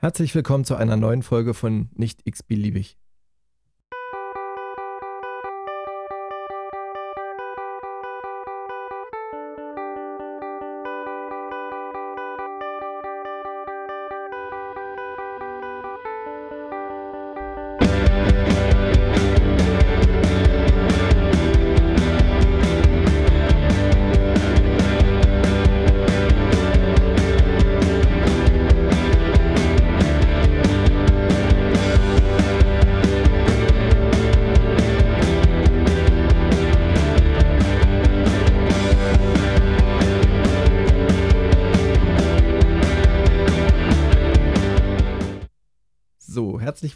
Herzlich willkommen zu einer neuen Folge von Nicht x-beliebig.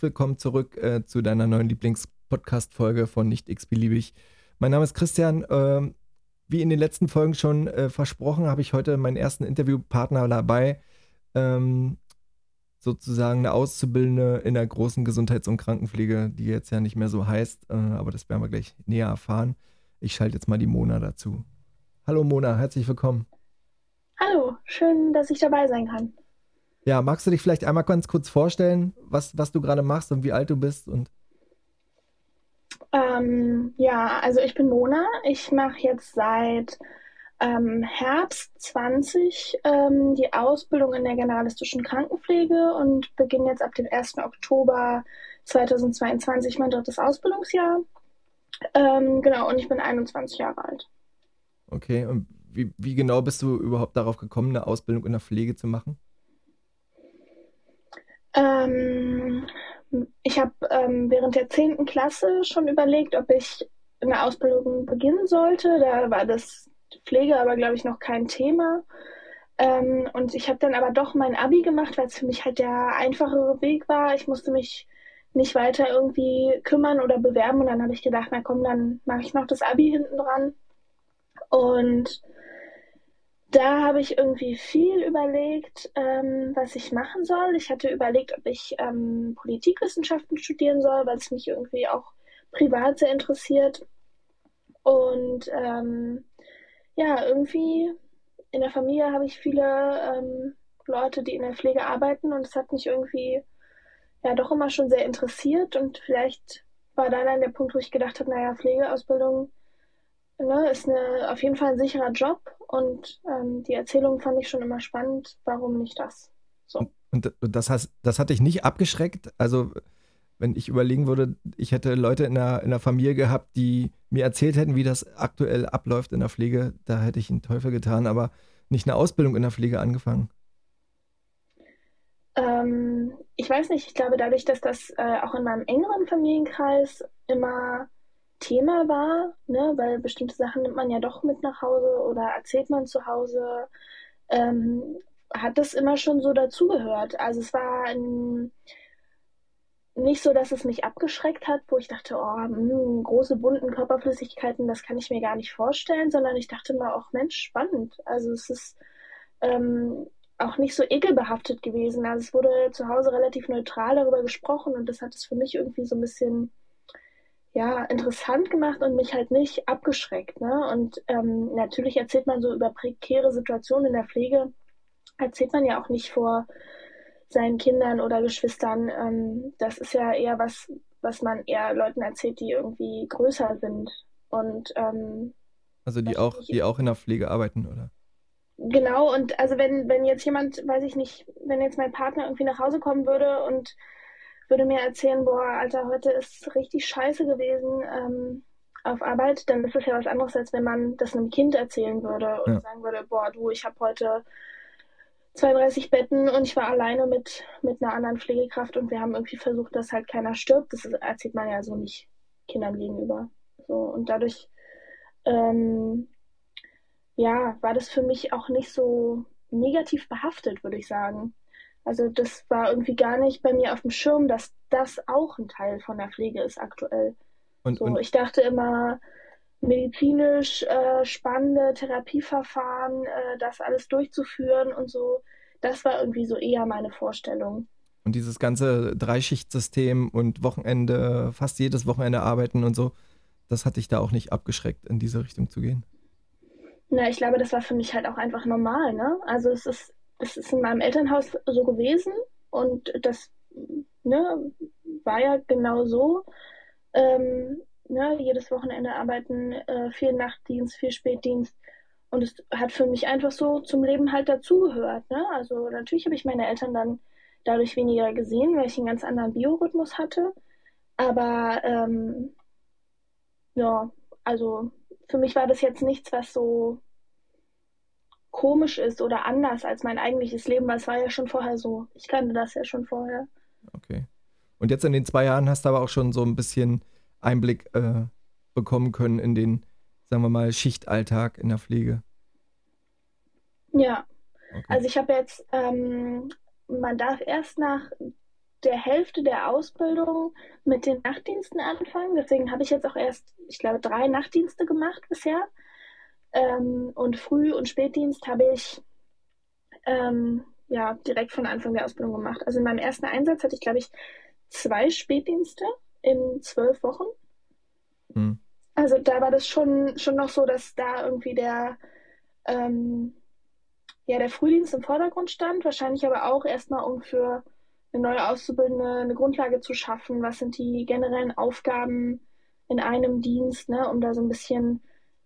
Willkommen zurück äh, zu deiner neuen Lieblings-Podcast-Folge von Nicht x-beliebig. Mein Name ist Christian. Ähm, wie in den letzten Folgen schon äh, versprochen, habe ich heute meinen ersten Interviewpartner dabei. Ähm, sozusagen eine Auszubildende in der großen Gesundheits- und Krankenpflege, die jetzt ja nicht mehr so heißt, äh, aber das werden wir gleich näher erfahren. Ich schalte jetzt mal die Mona dazu. Hallo Mona, herzlich willkommen. Hallo, schön, dass ich dabei sein kann. Ja, magst du dich vielleicht einmal ganz kurz vorstellen, was, was du gerade machst und wie alt du bist? Und ähm, ja, also ich bin Mona. Ich mache jetzt seit ähm, Herbst 20 ähm, die Ausbildung in der generalistischen Krankenpflege und beginne jetzt ab dem 1. Oktober 2022 mein drittes Ausbildungsjahr. Ähm, genau, und ich bin 21 Jahre alt. Okay, und wie, wie genau bist du überhaupt darauf gekommen, eine Ausbildung in der Pflege zu machen? Ähm, ich habe ähm, während der 10. Klasse schon überlegt, ob ich eine Ausbildung beginnen sollte. Da war das Pflege aber, glaube ich, noch kein Thema. Ähm, und ich habe dann aber doch mein Abi gemacht, weil es für mich halt der einfachere Weg war. Ich musste mich nicht weiter irgendwie kümmern oder bewerben. Und dann habe ich gedacht, na komm, dann mache ich noch das Abi hinten dran. Und da habe ich irgendwie viel überlegt, ähm, was ich machen soll. Ich hatte überlegt, ob ich ähm, Politikwissenschaften studieren soll, weil es mich irgendwie auch privat sehr interessiert. Und ähm, ja, irgendwie in der Familie habe ich viele ähm, Leute, die in der Pflege arbeiten und es hat mich irgendwie ja doch immer schon sehr interessiert und vielleicht war da dann der Punkt, wo ich gedacht habe, naja, Pflegeausbildung ne, ist eine, auf jeden Fall ein sicherer Job und ähm, die Erzählung fand ich schon immer spannend. Warum nicht das? So. Und das, has, das hat dich nicht abgeschreckt? Also, wenn ich überlegen würde, ich hätte Leute in der, in der Familie gehabt, die mir erzählt hätten, wie das aktuell abläuft in der Pflege, da hätte ich einen Teufel getan, aber nicht eine Ausbildung in der Pflege angefangen. Ähm, ich weiß nicht, ich glaube, dadurch, dass das äh, auch in meinem engeren Familienkreis immer Thema war, ne, weil bestimmte Sachen nimmt man ja doch mit nach Hause oder erzählt man zu Hause, ähm, hat das immer schon so dazugehört. Also es war ein, nicht so, dass es mich abgeschreckt hat, wo ich dachte, oh, mh, hm, große bunten Körperflüssigkeiten, das kann ich mir gar nicht vorstellen, sondern ich dachte mal, auch Mensch, spannend. Also es ist ähm, auch nicht so ekelbehaftet gewesen. Also es wurde zu Hause relativ neutral darüber gesprochen und das hat es für mich irgendwie so ein bisschen ja, interessant gemacht und mich halt nicht abgeschreckt. Ne? Und ähm, natürlich erzählt man so über prekäre Situationen in der Pflege, erzählt man ja auch nicht vor seinen Kindern oder Geschwistern. Ähm, das ist ja eher was, was man eher Leuten erzählt, die irgendwie größer sind. Und ähm, also die auch, die auch in der Pflege arbeiten, oder? Genau, und also wenn, wenn jetzt jemand, weiß ich nicht, wenn jetzt mein Partner irgendwie nach Hause kommen würde und würde mir erzählen, boah, Alter, heute ist richtig scheiße gewesen ähm, auf Arbeit, dann ist das ja was anderes, als wenn man das einem Kind erzählen würde und ja. sagen würde, boah, du, ich habe heute 32 Betten und ich war alleine mit, mit einer anderen Pflegekraft und wir haben irgendwie versucht, dass halt keiner stirbt. Das erzählt man ja so nicht Kindern gegenüber. So, und dadurch, ähm, ja, war das für mich auch nicht so negativ behaftet, würde ich sagen. Also das war irgendwie gar nicht bei mir auf dem Schirm, dass das auch ein Teil von der Pflege ist aktuell. Und, so, und ich dachte immer, medizinisch äh, spannende Therapieverfahren, äh, das alles durchzuführen und so, das war irgendwie so eher meine Vorstellung. Und dieses ganze Dreischichtsystem und Wochenende, fast jedes Wochenende arbeiten und so, das hat dich da auch nicht abgeschreckt, in diese Richtung zu gehen? Na, ich glaube, das war für mich halt auch einfach normal, ne? Also es ist es ist in meinem Elternhaus so gewesen. und das ne, war ja genau so. Ähm, ne, jedes Wochenende arbeiten, äh, viel Nachtdienst, viel Spätdienst. Und es hat für mich einfach so zum Leben halt dazugehört. Ne? Also natürlich habe ich meine Eltern dann dadurch weniger gesehen, weil ich einen ganz anderen Biorhythmus hatte. Aber ähm, ja, also für mich war das jetzt nichts, was so komisch ist oder anders als mein eigentliches Leben, weil es war ja schon vorher so. Ich kannte das ja schon vorher. Okay. Und jetzt in den zwei Jahren hast du aber auch schon so ein bisschen Einblick äh, bekommen können in den, sagen wir mal, Schichtalltag in der Pflege. Ja. Okay. Also ich habe jetzt, ähm, man darf erst nach der Hälfte der Ausbildung mit den Nachtdiensten anfangen. Deswegen habe ich jetzt auch erst, ich glaube, drei Nachtdienste gemacht bisher. Ähm, und Früh- und Spätdienst habe ich ähm, ja direkt von Anfang der Ausbildung gemacht. Also in meinem ersten Einsatz hatte ich, glaube ich, zwei Spätdienste in zwölf Wochen. Hm. Also da war das schon, schon noch so, dass da irgendwie der, ähm, ja, der Frühdienst im Vordergrund stand. Wahrscheinlich aber auch erstmal, um für eine neue Auszubildende eine Grundlage zu schaffen. Was sind die generellen Aufgaben in einem Dienst, ne, um da so ein bisschen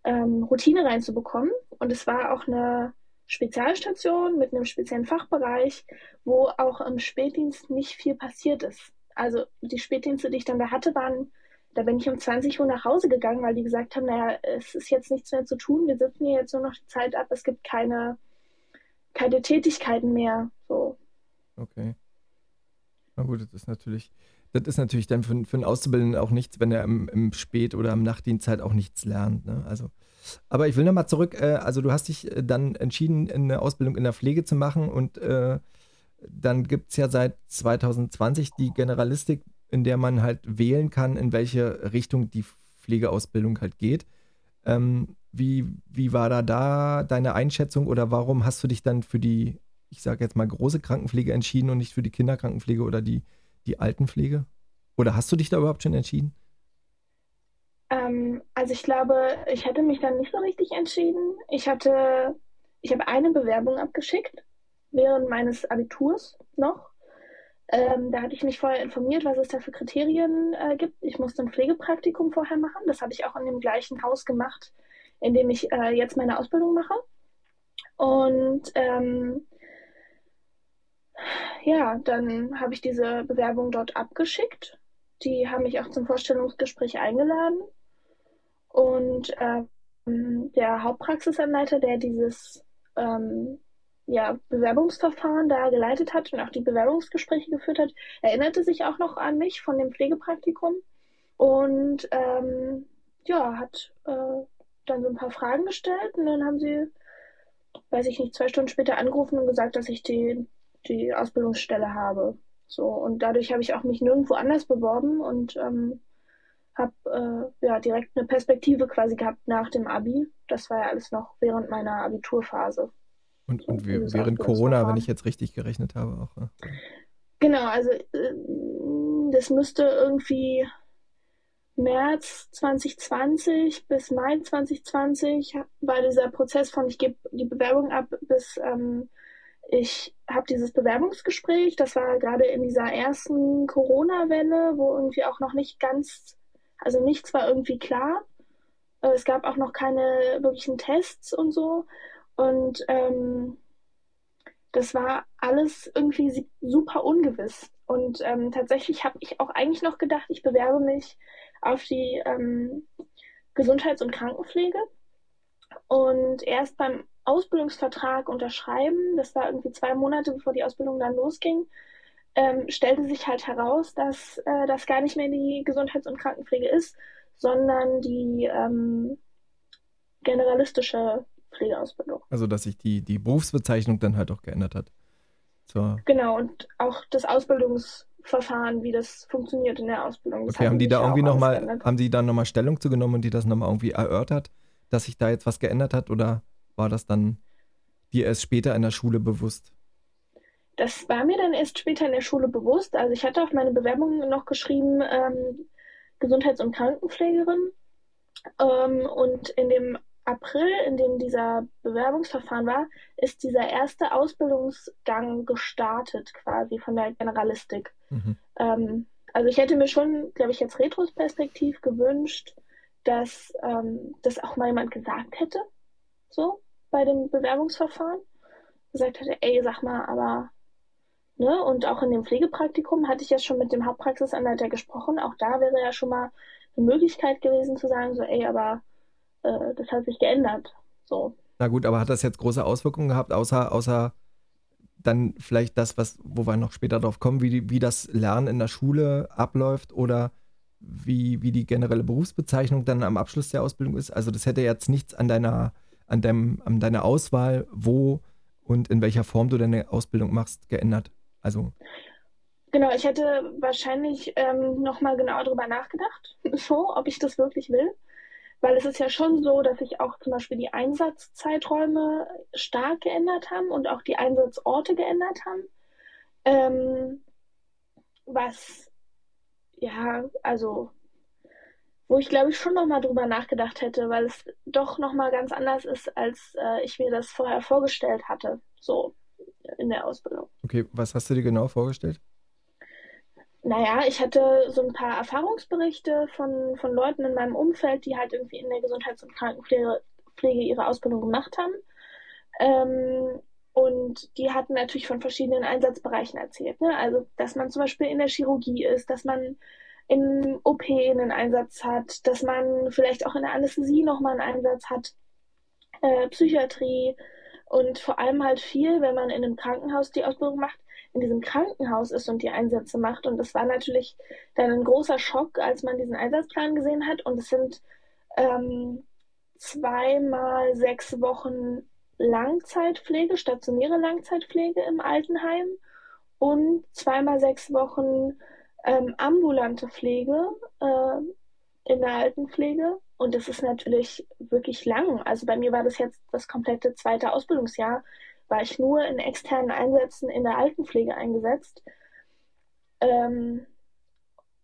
ähm, Routine reinzubekommen. Und es war auch eine Spezialstation mit einem speziellen Fachbereich, wo auch im Spätdienst nicht viel passiert ist. Also die Spätdienste, die ich dann da hatte, waren, da bin ich um 20 Uhr nach Hause gegangen, weil die gesagt haben, naja, es ist jetzt nichts mehr zu tun, wir sitzen hier jetzt nur noch die Zeit ab, es gibt keine, keine Tätigkeiten mehr. So. Okay. Na gut, das ist natürlich, das ist natürlich dann für, für einen Auszubildenden auch nichts, wenn er im, im Spät- oder im Nachtdienst halt auch nichts lernt. Ne? Also, aber ich will nochmal zurück, äh, also du hast dich äh, dann entschieden, eine Ausbildung in der Pflege zu machen und äh, dann gibt es ja seit 2020 die Generalistik, in der man halt wählen kann, in welche Richtung die Pflegeausbildung halt geht. Ähm, wie, wie war da da deine Einschätzung oder warum hast du dich dann für die ich sage jetzt mal, große Krankenpflege entschieden und nicht für die Kinderkrankenpflege oder die, die Altenpflege? Oder hast du dich da überhaupt schon entschieden? Ähm, also ich glaube, ich hätte mich dann nicht so richtig entschieden. Ich hatte, ich habe eine Bewerbung abgeschickt während meines Abiturs noch. Ähm, da hatte ich mich vorher informiert, was es da für Kriterien äh, gibt. Ich musste ein Pflegepraktikum vorher machen. Das habe ich auch in dem gleichen Haus gemacht, in dem ich äh, jetzt meine Ausbildung mache. Und ähm, ja, dann habe ich diese Bewerbung dort abgeschickt. Die haben mich auch zum Vorstellungsgespräch eingeladen. Und ähm, der Hauptpraxisanleiter, der dieses ähm, ja, Bewerbungsverfahren da geleitet hat und auch die Bewerbungsgespräche geführt hat, erinnerte sich auch noch an mich von dem Pflegepraktikum und ähm, ja, hat äh, dann so ein paar Fragen gestellt und dann haben sie, weiß ich nicht, zwei Stunden später angerufen und gesagt, dass ich die die Ausbildungsstelle habe. So, und dadurch habe ich auch mich nirgendwo anders beworben und ähm, habe äh, ja direkt eine Perspektive quasi gehabt nach dem Abi. Das war ja alles noch während meiner Abiturphase. Und, und so, während Corona, wenn ich jetzt richtig gerechnet habe, auch. Ja. Genau, also äh, das müsste irgendwie März 2020 bis Mai 2020 war dieser Prozess von ich gebe die Bewerbung ab bis ähm, ich habe dieses Bewerbungsgespräch, das war gerade in dieser ersten Corona-Welle, wo irgendwie auch noch nicht ganz, also nichts war irgendwie klar. Äh, es gab auch noch keine wirklichen Tests und so. Und ähm, das war alles irgendwie super ungewiss. Und ähm, tatsächlich habe ich auch eigentlich noch gedacht, ich bewerbe mich auf die ähm, Gesundheits- und Krankenpflege. Und erst beim Ausbildungsvertrag unterschreiben, das war irgendwie zwei Monate, bevor die Ausbildung dann losging, ähm, stellte sich halt heraus, dass äh, das gar nicht mehr die Gesundheits- und Krankenpflege ist, sondern die ähm, generalistische Pflegeausbildung. Also dass sich die, die Berufsbezeichnung dann halt auch geändert hat. Zur genau, und auch das Ausbildungsverfahren, wie das funktioniert in der Ausbildung. Okay, haben die da irgendwie nochmal, haben die da nochmal Stellung zu genommen und die das nochmal irgendwie erörtert, dass sich da jetzt was geändert hat oder war das dann dir erst später in der Schule bewusst? Das war mir dann erst später in der Schule bewusst. Also ich hatte auf meine Bewerbung noch geschrieben, ähm, Gesundheits- und Krankenpflegerin. Ähm, und in dem April, in dem dieser Bewerbungsverfahren war, ist dieser erste Ausbildungsgang gestartet, quasi von der Generalistik. Mhm. Ähm, also ich hätte mir schon, glaube ich, jetzt retrospektiv gewünscht, dass ähm, das auch mal jemand gesagt hätte, so bei dem Bewerbungsverfahren. Gesagt hätte, ey, sag mal, aber, ne, und auch in dem Pflegepraktikum hatte ich ja schon mit dem Hauptpraxisanleiter gesprochen. Auch da wäre ja schon mal eine Möglichkeit gewesen zu sagen, so, ey, aber äh, das hat sich geändert. So. Na gut, aber hat das jetzt große Auswirkungen gehabt, außer, außer dann vielleicht das, was, wo wir noch später drauf kommen, wie, wie das Lernen in der Schule abläuft oder wie, wie die generelle Berufsbezeichnung dann am Abschluss der Ausbildung ist? Also das hätte jetzt nichts an deiner, an deinem, an deiner Auswahl, wo und in welcher Form du deine Ausbildung machst, geändert. Also Genau, ich hätte wahrscheinlich ähm, nochmal genau darüber nachgedacht, so, ob ich das wirklich will. Weil es ist ja schon so, dass sich auch zum Beispiel die Einsatzzeiträume stark geändert haben und auch die Einsatzorte geändert haben. Ähm, was, ja, also, wo ich glaube ich schon nochmal drüber nachgedacht hätte, weil es doch nochmal ganz anders ist, als äh, ich mir das vorher vorgestellt hatte, so in der Ausbildung. Okay, was hast du dir genau vorgestellt? Naja, ich hatte so ein paar Erfahrungsberichte von, von Leuten in meinem Umfeld, die halt irgendwie in der Gesundheits- und Krankenpflege Pflege ihre Ausbildung gemacht haben. Ähm, und die hatten natürlich von verschiedenen Einsatzbereichen erzählt. Ne? Also, dass man zum Beispiel in der Chirurgie ist, dass man im OP einen Einsatz hat, dass man vielleicht auch in der Anästhesie nochmal einen Einsatz hat, äh, Psychiatrie und vor allem halt viel, wenn man in einem Krankenhaus die Ausbildung macht, in diesem Krankenhaus ist und die Einsätze macht. Und das war natürlich dann ein großer Schock, als man diesen Einsatzplan gesehen hat. Und es sind ähm, zweimal sechs Wochen Langzeitpflege, stationäre Langzeitpflege im Altenheim und zweimal sechs Wochen ähm, ambulante Pflege äh, in der Altenpflege. Und das ist natürlich wirklich lang. Also bei mir war das jetzt das komplette zweite Ausbildungsjahr war ich nur in externen Einsätzen in der Altenpflege eingesetzt. Ähm,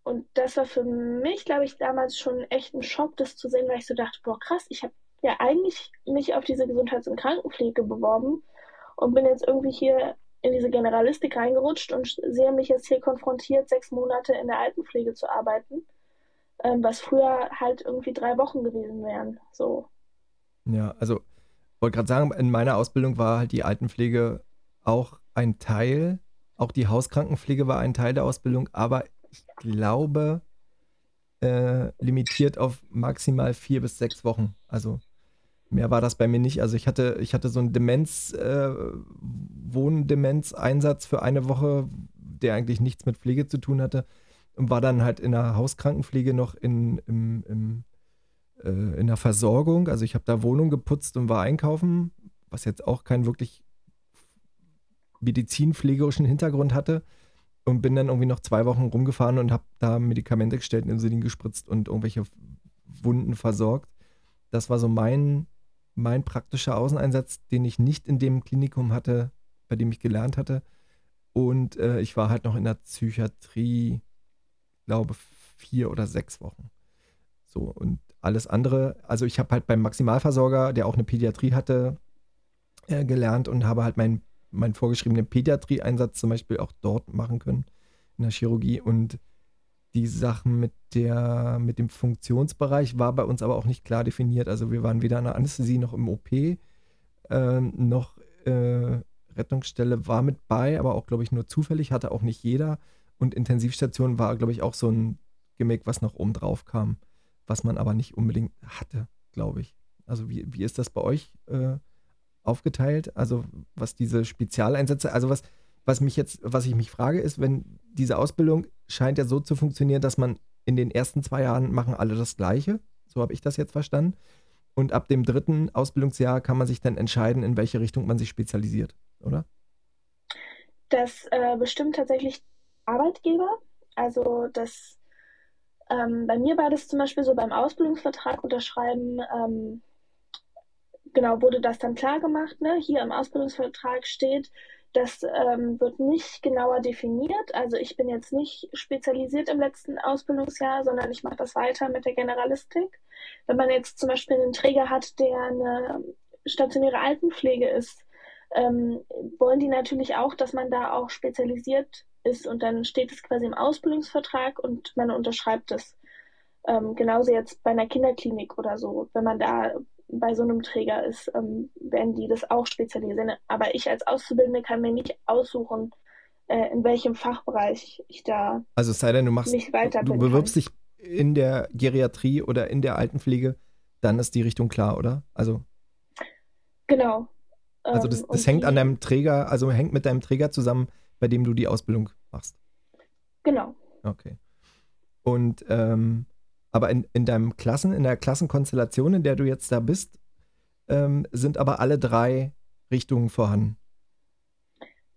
und das war für mich, glaube ich, damals schon echt ein Schock, das zu sehen, weil ich so dachte, boah, krass, ich habe ja eigentlich mich auf diese Gesundheits- und Krankenpflege beworben und bin jetzt irgendwie hier in diese Generalistik reingerutscht und sehe mich jetzt hier konfrontiert, sechs Monate in der Altenpflege zu arbeiten, ähm, was früher halt irgendwie drei Wochen gewesen wären. So. Ja, also wollte gerade sagen, in meiner Ausbildung war halt die Altenpflege auch ein Teil, auch die Hauskrankenpflege war ein Teil der Ausbildung, aber ich glaube äh, limitiert auf maximal vier bis sechs Wochen. Also mehr war das bei mir nicht. Also ich hatte, ich hatte so einen Demenz, äh, Wohndemenz-Einsatz für eine Woche, der eigentlich nichts mit Pflege zu tun hatte und war dann halt in der Hauskrankenpflege noch in, im, im äh, in der Versorgung. Also ich habe da Wohnung geputzt und war einkaufen, was jetzt auch keinen wirklich medizinpflegerischen Hintergrund hatte. Und bin dann irgendwie noch zwei Wochen rumgefahren und habe da Medikamente gestellt, Insulin gespritzt und irgendwelche Wunden versorgt. Das war so mein, mein praktischer Außeneinsatz, den ich nicht in dem Klinikum hatte, bei dem ich gelernt hatte. Und äh, ich war halt noch in der Psychiatrie, glaube vier oder sechs Wochen. So, und alles andere, also ich habe halt beim Maximalversorger, der auch eine Pädiatrie hatte, äh, gelernt und habe halt meinen mein vorgeschriebenen Pädiatrie-Einsatz zum Beispiel auch dort machen können, in der Chirurgie. Und die Sachen mit, der, mit dem Funktionsbereich war bei uns aber auch nicht klar definiert. Also wir waren weder in der Anästhesie noch im OP, äh, noch äh, Rettungsstelle war mit bei, aber auch, glaube ich, nur zufällig, hatte auch nicht jeder. Und Intensivstation war, glaube ich, auch so ein Gimmick, was noch oben drauf kam was man aber nicht unbedingt hatte, glaube ich. Also wie, wie ist das bei euch äh, aufgeteilt? Also was diese Spezialeinsätze, also was, was mich jetzt, was ich mich frage, ist, wenn diese Ausbildung scheint ja so zu funktionieren, dass man in den ersten zwei Jahren machen alle das Gleiche. So habe ich das jetzt verstanden. Und ab dem dritten Ausbildungsjahr kann man sich dann entscheiden, in welche Richtung man sich spezialisiert, oder? Das äh, bestimmt tatsächlich Arbeitgeber. Also das ähm, bei mir war das zum Beispiel so beim Ausbildungsvertrag unterschreiben, ähm, genau, wurde das dann klar gemacht, ne? Hier im Ausbildungsvertrag steht, das ähm, wird nicht genauer definiert. Also ich bin jetzt nicht spezialisiert im letzten Ausbildungsjahr, sondern ich mache das weiter mit der Generalistik. Wenn man jetzt zum Beispiel einen Träger hat, der eine stationäre Altenpflege ist, ähm, wollen die natürlich auch, dass man da auch spezialisiert ist und dann steht es quasi im Ausbildungsvertrag und man unterschreibt es. Ähm, genauso jetzt bei einer Kinderklinik oder so, wenn man da bei so einem Träger ist, ähm, werden die das auch spezialisieren. Aber ich als Auszubildende kann mir nicht aussuchen, äh, in welchem Fachbereich ich da also es sei denn, du machst, mich Du bewirbst kann. dich in der Geriatrie oder in der Altenpflege, dann ist die Richtung klar, oder? Also genau. Also das, ähm, das hängt die, an deinem Träger, also hängt mit deinem Träger zusammen, bei dem du die Ausbildung machst. Genau. Okay. Und ähm, aber in, in deinem Klassen, in der Klassenkonstellation, in der du jetzt da bist, ähm, sind aber alle drei Richtungen vorhanden.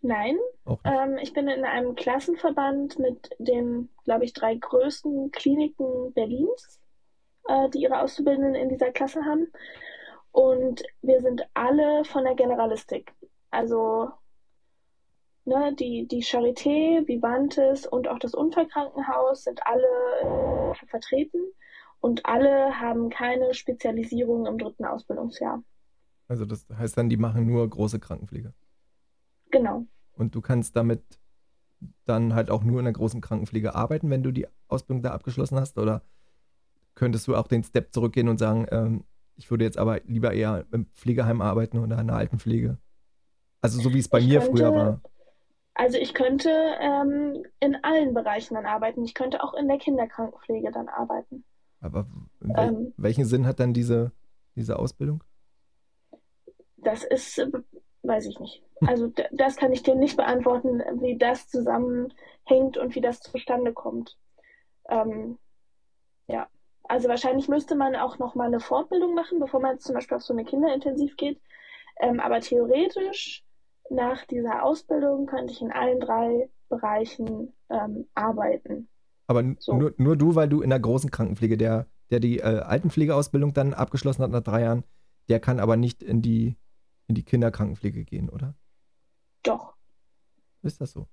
Nein, ähm, ich bin in einem Klassenverband mit den, glaube ich, drei größten Kliniken Berlins, äh, die ihre Auszubildenden in dieser Klasse haben. Und wir sind alle von der Generalistik. Also ne, die, die Charité, Vivantes und auch das Unfallkrankenhaus sind alle äh, vertreten und alle haben keine Spezialisierung im dritten Ausbildungsjahr. Also das heißt dann, die machen nur große Krankenpflege. Genau. Und du kannst damit dann halt auch nur in der großen Krankenpflege arbeiten, wenn du die Ausbildung da abgeschlossen hast? Oder könntest du auch den Step zurückgehen und sagen, ähm, ich würde jetzt aber lieber eher im Pflegeheim arbeiten oder in der Altenpflege? Also so wie es bei ich mir könnte, früher war. Also ich könnte ähm, in allen Bereichen dann arbeiten. Ich könnte auch in der Kinderkrankenpflege dann arbeiten. Aber wel ähm, welchen Sinn hat dann diese, diese Ausbildung? Das ist, äh, weiß ich nicht. Hm. Also das kann ich dir nicht beantworten, wie das zusammenhängt und wie das zustande kommt. Ähm, ja, also wahrscheinlich müsste man auch noch mal eine Fortbildung machen, bevor man zum Beispiel auf so eine Kinderintensiv geht. Ähm, aber theoretisch nach dieser Ausbildung könnte ich in allen drei Bereichen ähm, arbeiten. Aber so. nur, nur du, weil du in der großen Krankenpflege, der, der die äh, Altenpflegeausbildung dann abgeschlossen hat nach drei Jahren, der kann aber nicht in die, in die Kinderkrankenpflege gehen, oder? Doch. Ist das so?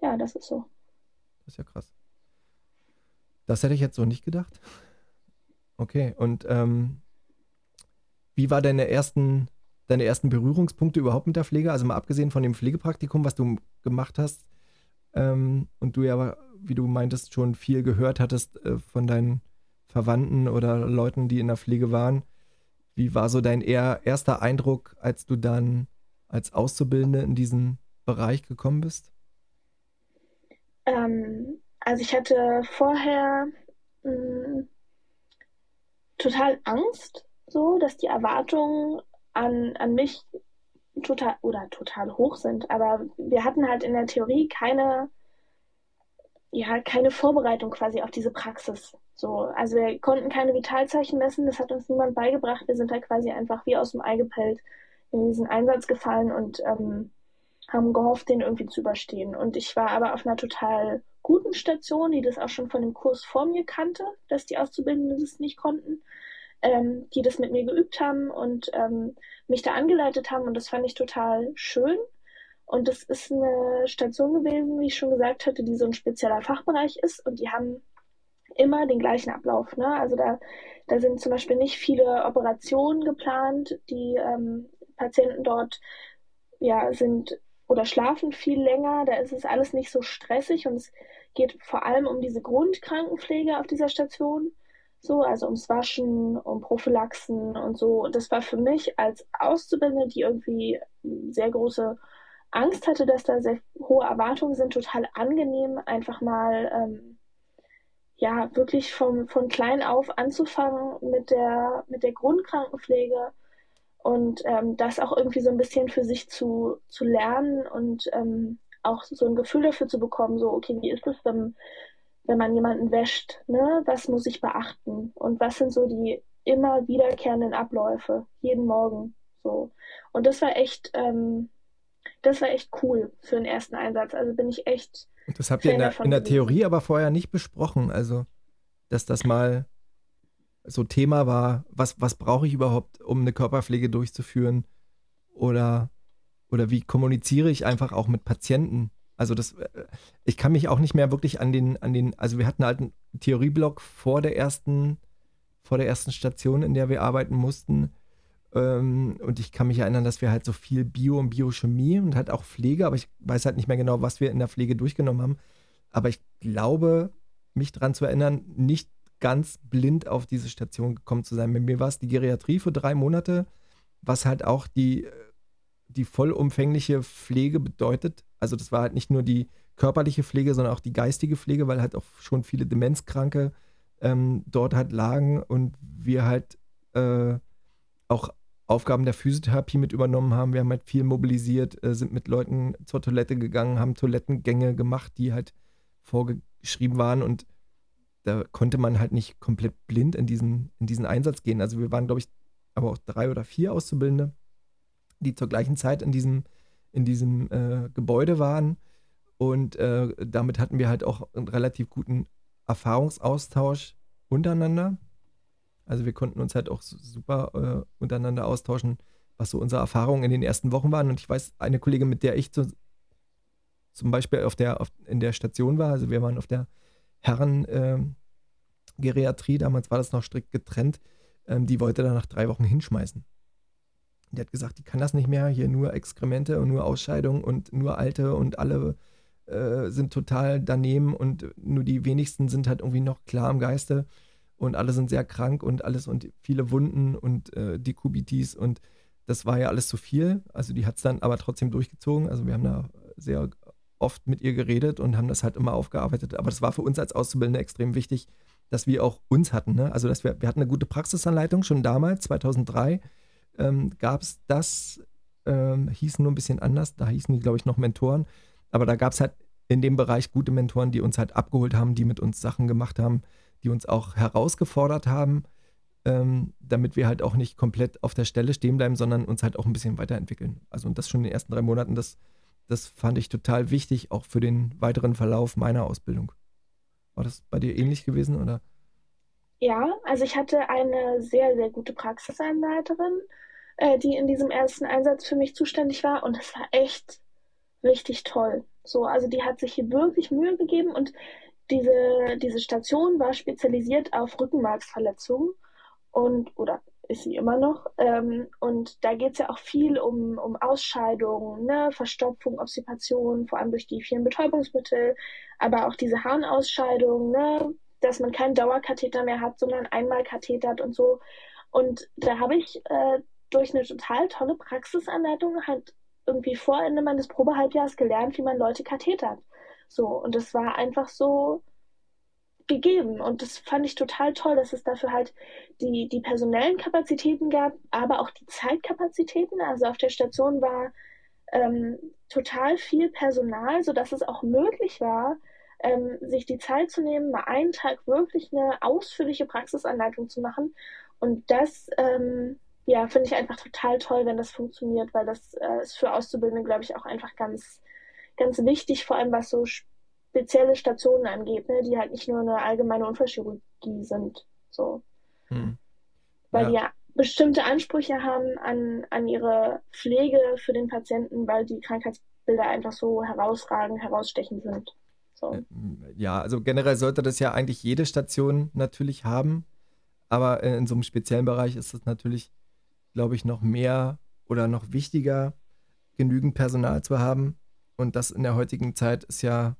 Ja, das ist so. Das ist ja krass. Das hätte ich jetzt so nicht gedacht. Okay, und ähm, wie war deine ersten deine ersten Berührungspunkte überhaupt mit der Pflege? Also mal abgesehen von dem Pflegepraktikum, was du gemacht hast ähm, und du ja, wie du meintest, schon viel gehört hattest äh, von deinen Verwandten oder Leuten, die in der Pflege waren. Wie war so dein eher erster Eindruck, als du dann als Auszubildende in diesen Bereich gekommen bist? Ähm, also ich hatte vorher mh, hm, total Angst, so dass die Erwartungen an, an mich total oder total hoch sind. Aber wir hatten halt in der Theorie keine, ja, keine Vorbereitung quasi auf diese Praxis. So, also wir konnten keine Vitalzeichen messen, das hat uns niemand beigebracht. Wir sind da quasi einfach wie aus dem Ei gepellt in diesen Einsatz gefallen und ähm, haben gehofft, den irgendwie zu überstehen. Und ich war aber auf einer total guten Station, die das auch schon von dem Kurs vor mir kannte, dass die Auszubildenden das nicht konnten ähm, die das mit mir geübt haben und ähm, mich da angeleitet haben und das fand ich total schön. Und das ist eine Station gewesen, wie ich schon gesagt hatte, die so ein spezieller Fachbereich ist und die haben immer den gleichen Ablauf. Ne? Also da, da sind zum Beispiel nicht viele Operationen geplant. Die ähm, Patienten dort ja, sind oder schlafen viel länger. Da ist es alles nicht so stressig und es geht vor allem um diese Grundkrankenpflege auf dieser Station so, also ums Waschen, um Prophylaxen und so. Und das war für mich als Auszubildende, die irgendwie sehr große Angst hatte, dass da sehr hohe Erwartungen sind, total angenehm, einfach mal ähm, ja wirklich vom, von klein auf anzufangen mit der, mit der Grundkrankenpflege und ähm, das auch irgendwie so ein bisschen für sich zu, zu lernen und ähm, auch so ein Gefühl dafür zu bekommen, so, okay, wie ist es, wenn, wenn man jemanden wäscht, ne, was muss ich beachten und was sind so die immer wiederkehrenden Abläufe jeden Morgen so. Und das war echt, ähm, das war echt cool für den ersten Einsatz. Also bin ich echt. Das habt ihr in der, in der Theorie aber vorher nicht besprochen, also dass das mal so Thema war, was, was brauche ich überhaupt, um eine Körperpflege durchzuführen? Oder, oder wie kommuniziere ich einfach auch mit Patienten? Also das, äh, ich kann mich auch nicht mehr wirklich an den, an den, also wir hatten halt einen Theorieblock vor der ersten, vor der ersten Station, in der wir arbeiten mussten. Ähm, und ich kann mich erinnern, dass wir halt so viel Bio und Biochemie und halt auch Pflege, aber ich weiß halt nicht mehr genau, was wir in der Pflege durchgenommen haben. Aber ich glaube, mich daran zu erinnern, nicht ganz blind auf diese Station gekommen zu sein. Bei mir war es die Geriatrie für drei Monate, was halt auch die, die vollumfängliche Pflege bedeutet. Also das war halt nicht nur die körperliche Pflege, sondern auch die geistige Pflege, weil halt auch schon viele Demenzkranke ähm, dort halt lagen und wir halt äh, auch Aufgaben der Physiotherapie mit übernommen haben. Wir haben halt viel mobilisiert, äh, sind mit Leuten zur Toilette gegangen, haben Toilettengänge gemacht, die halt vorgeschrieben waren und da konnte man halt nicht komplett blind in diesen, in diesen Einsatz gehen. Also wir waren, glaube ich, aber auch drei oder vier Auszubildende, die zur gleichen Zeit in diesem, in diesem äh, Gebäude waren. Und äh, damit hatten wir halt auch einen relativ guten Erfahrungsaustausch untereinander. Also wir konnten uns halt auch super äh, untereinander austauschen, was so unsere Erfahrungen in den ersten Wochen waren. Und ich weiß, eine Kollegin, mit der ich zu, zum Beispiel auf der, auf, in der Station war, also wir waren auf der Herren-Geriatrie, ähm, damals war das noch strikt getrennt, ähm, die wollte da nach drei Wochen hinschmeißen. Die hat gesagt, die kann das nicht mehr, hier nur Exkremente und nur Ausscheidungen und nur Alte und alle äh, sind total daneben und nur die wenigsten sind halt irgendwie noch klar im Geiste und alle sind sehr krank und alles und viele Wunden und äh, Dekubitis und das war ja alles zu viel. Also die hat es dann aber trotzdem durchgezogen. Also wir haben da sehr oft mit ihr geredet und haben das halt immer aufgearbeitet. Aber das war für uns als Auszubildende extrem wichtig, dass wir auch uns hatten. Ne? Also dass wir, wir hatten eine gute Praxisanleitung schon damals, 2003 ähm, gab es das, ähm, hießen nur ein bisschen anders, da hießen die, glaube ich, noch Mentoren. Aber da gab es halt in dem Bereich gute Mentoren, die uns halt abgeholt haben, die mit uns Sachen gemacht haben, die uns auch herausgefordert haben, ähm, damit wir halt auch nicht komplett auf der Stelle stehen bleiben, sondern uns halt auch ein bisschen weiterentwickeln. Also und das schon in den ersten drei Monaten, das das fand ich total wichtig, auch für den weiteren Verlauf meiner Ausbildung. War das bei dir ähnlich gewesen, oder? Ja, also ich hatte eine sehr, sehr gute Praxisanleiterin, äh, die in diesem ersten Einsatz für mich zuständig war und es war echt richtig toll. So, also die hat sich hier wirklich Mühe gegeben und diese, diese Station war spezialisiert auf Rückenmarksverletzungen und oder ist sie immer noch. Ähm, und da geht es ja auch viel um, um Ausscheidungen, ne? Verstopfung, Obstipation, vor allem durch die vielen Betäubungsmittel, aber auch diese Harnausscheidung, ne? Dass man keinen Dauerkatheter mehr hat, sondern einmal kathetert und so. Und da habe ich äh, durch eine total tolle Praxisanleitung halt irgendwie vor Ende meines Probehalbjahres gelernt, wie man Leute kathetert. So, und das war einfach so, gegeben. Und das fand ich total toll, dass es dafür halt die, die personellen Kapazitäten gab, aber auch die Zeitkapazitäten. Also auf der Station war ähm, total viel Personal, sodass es auch möglich war, ähm, sich die Zeit zu nehmen, mal einen Tag wirklich eine ausführliche Praxisanleitung zu machen. Und das ähm, ja, finde ich einfach total toll, wenn das funktioniert, weil das äh, ist für Auszubildende, glaube ich, auch einfach ganz, ganz wichtig, vor allem was so spezielle Stationen angeht, ne, die halt nicht nur eine allgemeine Unfallchirurgie sind. So. Hm. Weil ja. die ja bestimmte Ansprüche haben an, an ihre Pflege für den Patienten, weil die Krankheitsbilder einfach so herausragend, herausstechend sind. So. Äh, ja, also generell sollte das ja eigentlich jede Station natürlich haben, aber in so einem speziellen Bereich ist es natürlich, glaube ich, noch mehr oder noch wichtiger, genügend Personal zu haben. Und das in der heutigen Zeit ist ja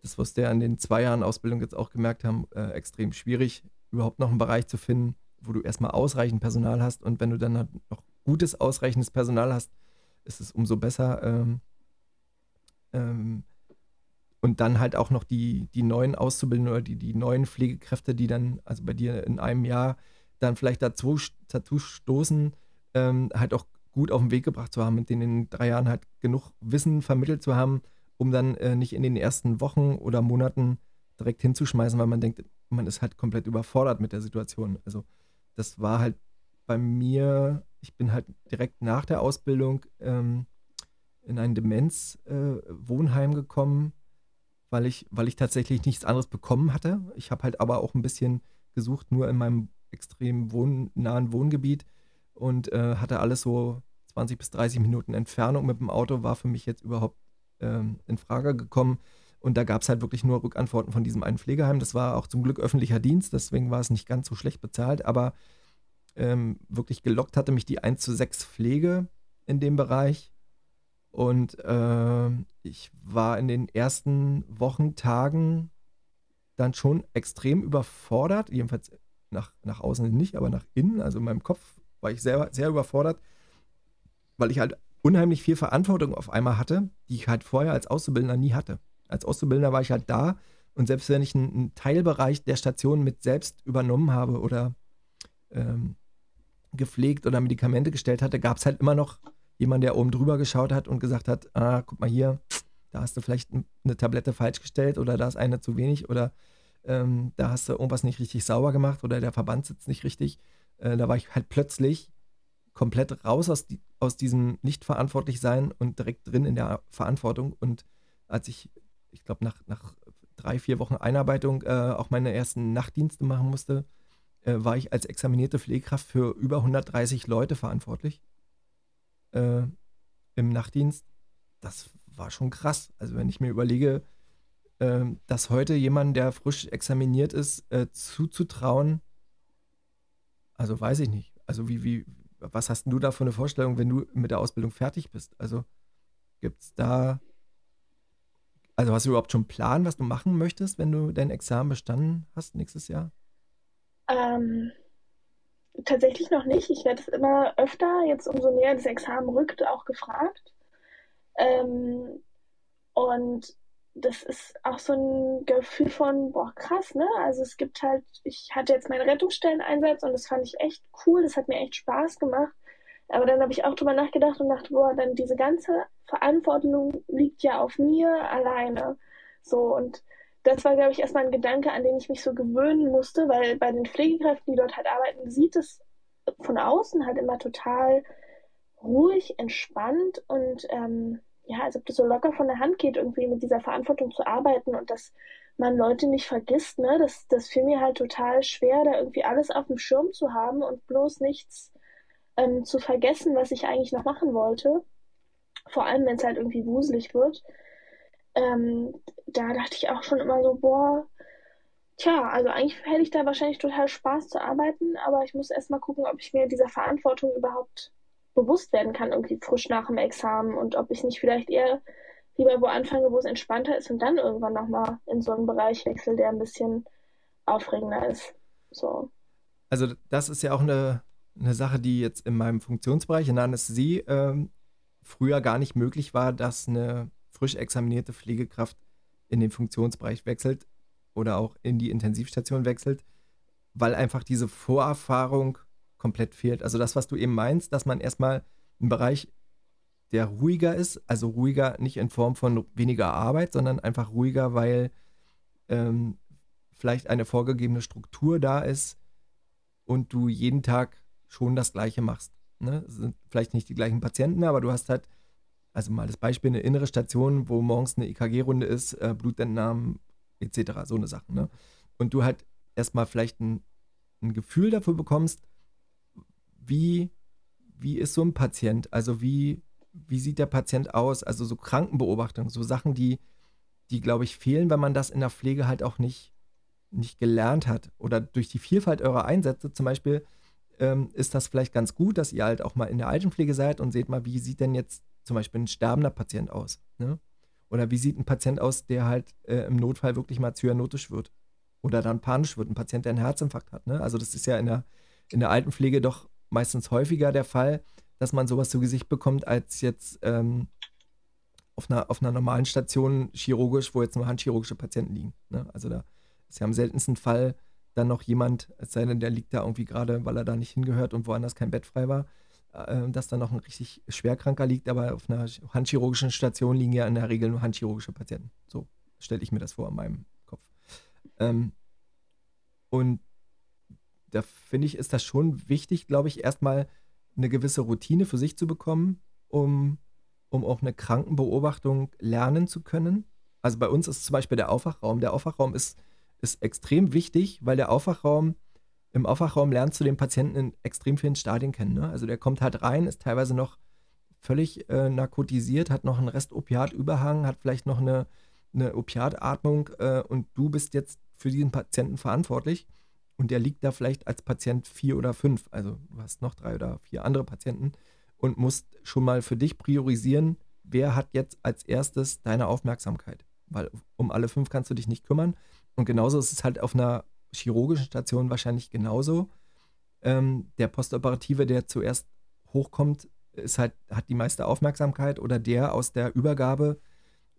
das, was der an den zwei Jahren Ausbildung jetzt auch gemerkt haben, äh, extrem schwierig, überhaupt noch einen Bereich zu finden, wo du erstmal ausreichend Personal hast und wenn du dann halt noch gutes, ausreichendes Personal hast, ist es umso besser. Ähm, ähm, und dann halt auch noch die, die neuen Auszubildenden oder die, die neuen Pflegekräfte, die dann, also bei dir in einem Jahr, dann vielleicht dazu, dazu stoßen, ähm, halt auch gut auf den Weg gebracht zu haben, mit denen in drei Jahren halt genug Wissen vermittelt zu haben, um dann äh, nicht in den ersten Wochen oder Monaten direkt hinzuschmeißen, weil man denkt, man ist halt komplett überfordert mit der Situation. Also das war halt bei mir, ich bin halt direkt nach der Ausbildung ähm, in ein Demenzwohnheim äh, gekommen, weil ich, weil ich tatsächlich nichts anderes bekommen hatte. Ich habe halt aber auch ein bisschen gesucht, nur in meinem extrem wohn nahen Wohngebiet und äh, hatte alles so 20 bis 30 Minuten Entfernung mit dem Auto war für mich jetzt überhaupt ähm, in Frage gekommen. Und da gab es halt wirklich nur Rückantworten von diesem einen Pflegeheim. Das war auch zum Glück öffentlicher Dienst, deswegen war es nicht ganz so schlecht bezahlt, aber ähm, wirklich gelockt hatte mich die 1 zu 6 Pflege in dem Bereich. Und äh, ich war in den ersten Wochen, Tagen dann schon extrem überfordert, jedenfalls nach, nach außen nicht, aber nach innen, also in meinem Kopf war ich sehr, sehr überfordert, weil ich halt unheimlich viel Verantwortung auf einmal hatte, die ich halt vorher als Auszubildender nie hatte. Als Auszubildender war ich halt da und selbst wenn ich einen, einen Teilbereich der Station mit selbst übernommen habe oder ähm, gepflegt oder Medikamente gestellt hatte, gab es halt immer noch jemanden, der oben drüber geschaut hat und gesagt hat, ah, guck mal hier, da hast du vielleicht eine Tablette falsch gestellt oder da ist eine zu wenig oder ähm, da hast du irgendwas nicht richtig sauber gemacht oder der Verband sitzt nicht richtig. Äh, da war ich halt plötzlich komplett raus aus, die, aus diesem Nicht-Verantwortlich-Sein und direkt drin in der Verantwortung. Und als ich, ich glaube, nach, nach drei, vier Wochen Einarbeitung äh, auch meine ersten Nachtdienste machen musste, äh, war ich als examinierte Pflegekraft für über 130 Leute verantwortlich äh, im Nachtdienst. Das war schon krass. Also wenn ich mir überlege, äh, dass heute jemand, der frisch examiniert ist, äh, zuzutrauen, also weiß ich nicht. Also wie, wie, was hast du da für eine Vorstellung, wenn du mit der Ausbildung fertig bist? Also gibt es da, also hast du überhaupt schon einen Plan, was du machen möchtest, wenn du dein Examen bestanden hast nächstes Jahr? Ähm, tatsächlich noch nicht. Ich werde es immer öfter, jetzt umso näher das Examen rückt, auch gefragt. Ähm, und das ist auch so ein Gefühl von, boah, krass, ne? Also es gibt halt, ich hatte jetzt meinen Rettungsstelleneinsatz und das fand ich echt cool, das hat mir echt Spaß gemacht. Aber dann habe ich auch drüber nachgedacht und dachte, boah, dann diese ganze Verantwortung liegt ja auf mir alleine. So, und das war, glaube ich, erstmal ein Gedanke, an den ich mich so gewöhnen musste, weil bei den Pflegekräften, die dort halt arbeiten, sieht es von außen halt immer total ruhig, entspannt und ähm, ja, als ob das so locker von der Hand geht, irgendwie mit dieser Verantwortung zu arbeiten und dass man Leute nicht vergisst, ne? Das, das fiel mir halt total schwer, da irgendwie alles auf dem Schirm zu haben und bloß nichts ähm, zu vergessen, was ich eigentlich noch machen wollte. Vor allem, wenn es halt irgendwie wuselig wird. Ähm, da dachte ich auch schon immer so, boah, tja, also eigentlich hätte ich da wahrscheinlich total Spaß zu arbeiten, aber ich muss erst mal gucken, ob ich mir dieser Verantwortung überhaupt bewusst werden kann, irgendwie frisch nach dem Examen und ob ich nicht vielleicht eher lieber wo anfange, wo es entspannter ist und dann irgendwann nochmal in so einen Bereich wechsle, der ein bisschen aufregender ist. So. Also das ist ja auch eine, eine Sache, die jetzt in meinem Funktionsbereich in der Anästhesie ähm, früher gar nicht möglich war, dass eine frisch examinierte Pflegekraft in den Funktionsbereich wechselt oder auch in die Intensivstation wechselt, weil einfach diese Vorerfahrung komplett fehlt. Also das, was du eben meinst, dass man erstmal einen Bereich, der ruhiger ist, also ruhiger nicht in Form von weniger Arbeit, sondern einfach ruhiger, weil ähm, vielleicht eine vorgegebene Struktur da ist und du jeden Tag schon das Gleiche machst. Ne? Es sind vielleicht nicht die gleichen Patienten, aber du hast halt, also mal das Beispiel, eine innere Station, wo morgens eine EKG-Runde ist, äh, Blutentnahmen etc., so eine Sache. Ne? Und du halt erstmal vielleicht ein, ein Gefühl dafür bekommst, wie, wie ist so ein Patient? Also wie, wie sieht der Patient aus? Also so Krankenbeobachtung, so Sachen, die, die glaube ich, fehlen, wenn man das in der Pflege halt auch nicht, nicht gelernt hat. Oder durch die Vielfalt eurer Einsätze zum Beispiel ähm, ist das vielleicht ganz gut, dass ihr halt auch mal in der Altenpflege seid und seht mal, wie sieht denn jetzt zum Beispiel ein sterbender Patient aus? Ne? Oder wie sieht ein Patient aus, der halt äh, im Notfall wirklich mal zyanotisch wird? Oder dann panisch wird, ein Patient, der einen Herzinfarkt hat. Ne? Also das ist ja in der, in der Altenpflege doch meistens häufiger der Fall, dass man sowas zu Gesicht bekommt, als jetzt ähm, auf, einer, auf einer normalen Station chirurgisch, wo jetzt nur handchirurgische Patienten liegen. Ne? Also da ist ja am seltensten Fall dann noch jemand, es sei denn, der liegt da irgendwie gerade, weil er da nicht hingehört und woanders kein Bett frei war, äh, dass da noch ein richtig schwerkranker liegt, aber auf einer handchirurgischen Station liegen ja in der Regel nur handchirurgische Patienten. So stelle ich mir das vor in meinem Kopf. Ähm, und da finde ich, ist das schon wichtig, glaube ich, erstmal eine gewisse Routine für sich zu bekommen, um, um auch eine Krankenbeobachtung lernen zu können. Also bei uns ist zum Beispiel der Aufwachraum. Der Aufwachraum ist, ist extrem wichtig, weil der Aufwachraum, im Aufwachraum lernst du den Patienten in extrem vielen Stadien kennen. Ne? Also der kommt halt rein, ist teilweise noch völlig äh, narkotisiert, hat noch einen Rest Opiatüberhang, hat vielleicht noch eine, eine Opiatatmung äh, und du bist jetzt für diesen Patienten verantwortlich und der liegt da vielleicht als Patient vier oder fünf, also du hast noch drei oder vier andere Patienten und musst schon mal für dich priorisieren, wer hat jetzt als erstes deine Aufmerksamkeit, weil um alle fünf kannst du dich nicht kümmern und genauso ist es halt auf einer chirurgischen Station wahrscheinlich genauso. Ähm, der Postoperative, der zuerst hochkommt, ist halt, hat die meiste Aufmerksamkeit oder der aus der Übergabe,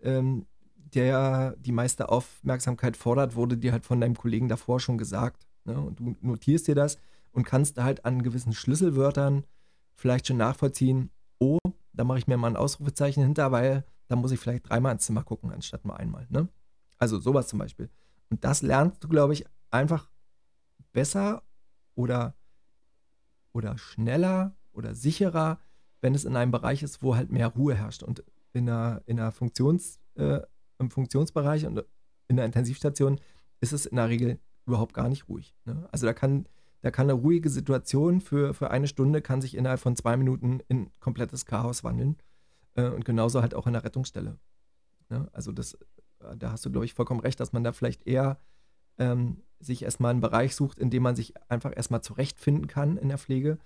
ähm, der die meiste Aufmerksamkeit fordert, wurde dir halt von deinem Kollegen davor schon gesagt. Ne? Und du notierst dir das und kannst halt an gewissen Schlüsselwörtern vielleicht schon nachvollziehen, oh, da mache ich mir mal ein Ausrufezeichen hinter, weil da muss ich vielleicht dreimal ins Zimmer gucken, anstatt mal einmal. Ne? Also sowas zum Beispiel. Und das lernst du, glaube ich, einfach besser oder, oder schneller oder sicherer, wenn es in einem Bereich ist, wo halt mehr Ruhe herrscht. Und in einer, in einer Funktions, äh, im Funktionsbereich und in der Intensivstation ist es in der Regel überhaupt gar nicht ruhig. Ne? Also da kann, da kann eine ruhige Situation für, für eine Stunde kann sich innerhalb von zwei Minuten in komplettes Chaos wandeln. Äh, und genauso halt auch in der Rettungsstelle. Ne? Also das, da hast du, glaube ich, vollkommen recht, dass man da vielleicht eher ähm, sich erstmal einen Bereich sucht, in dem man sich einfach erstmal zurechtfinden kann in der Pflege,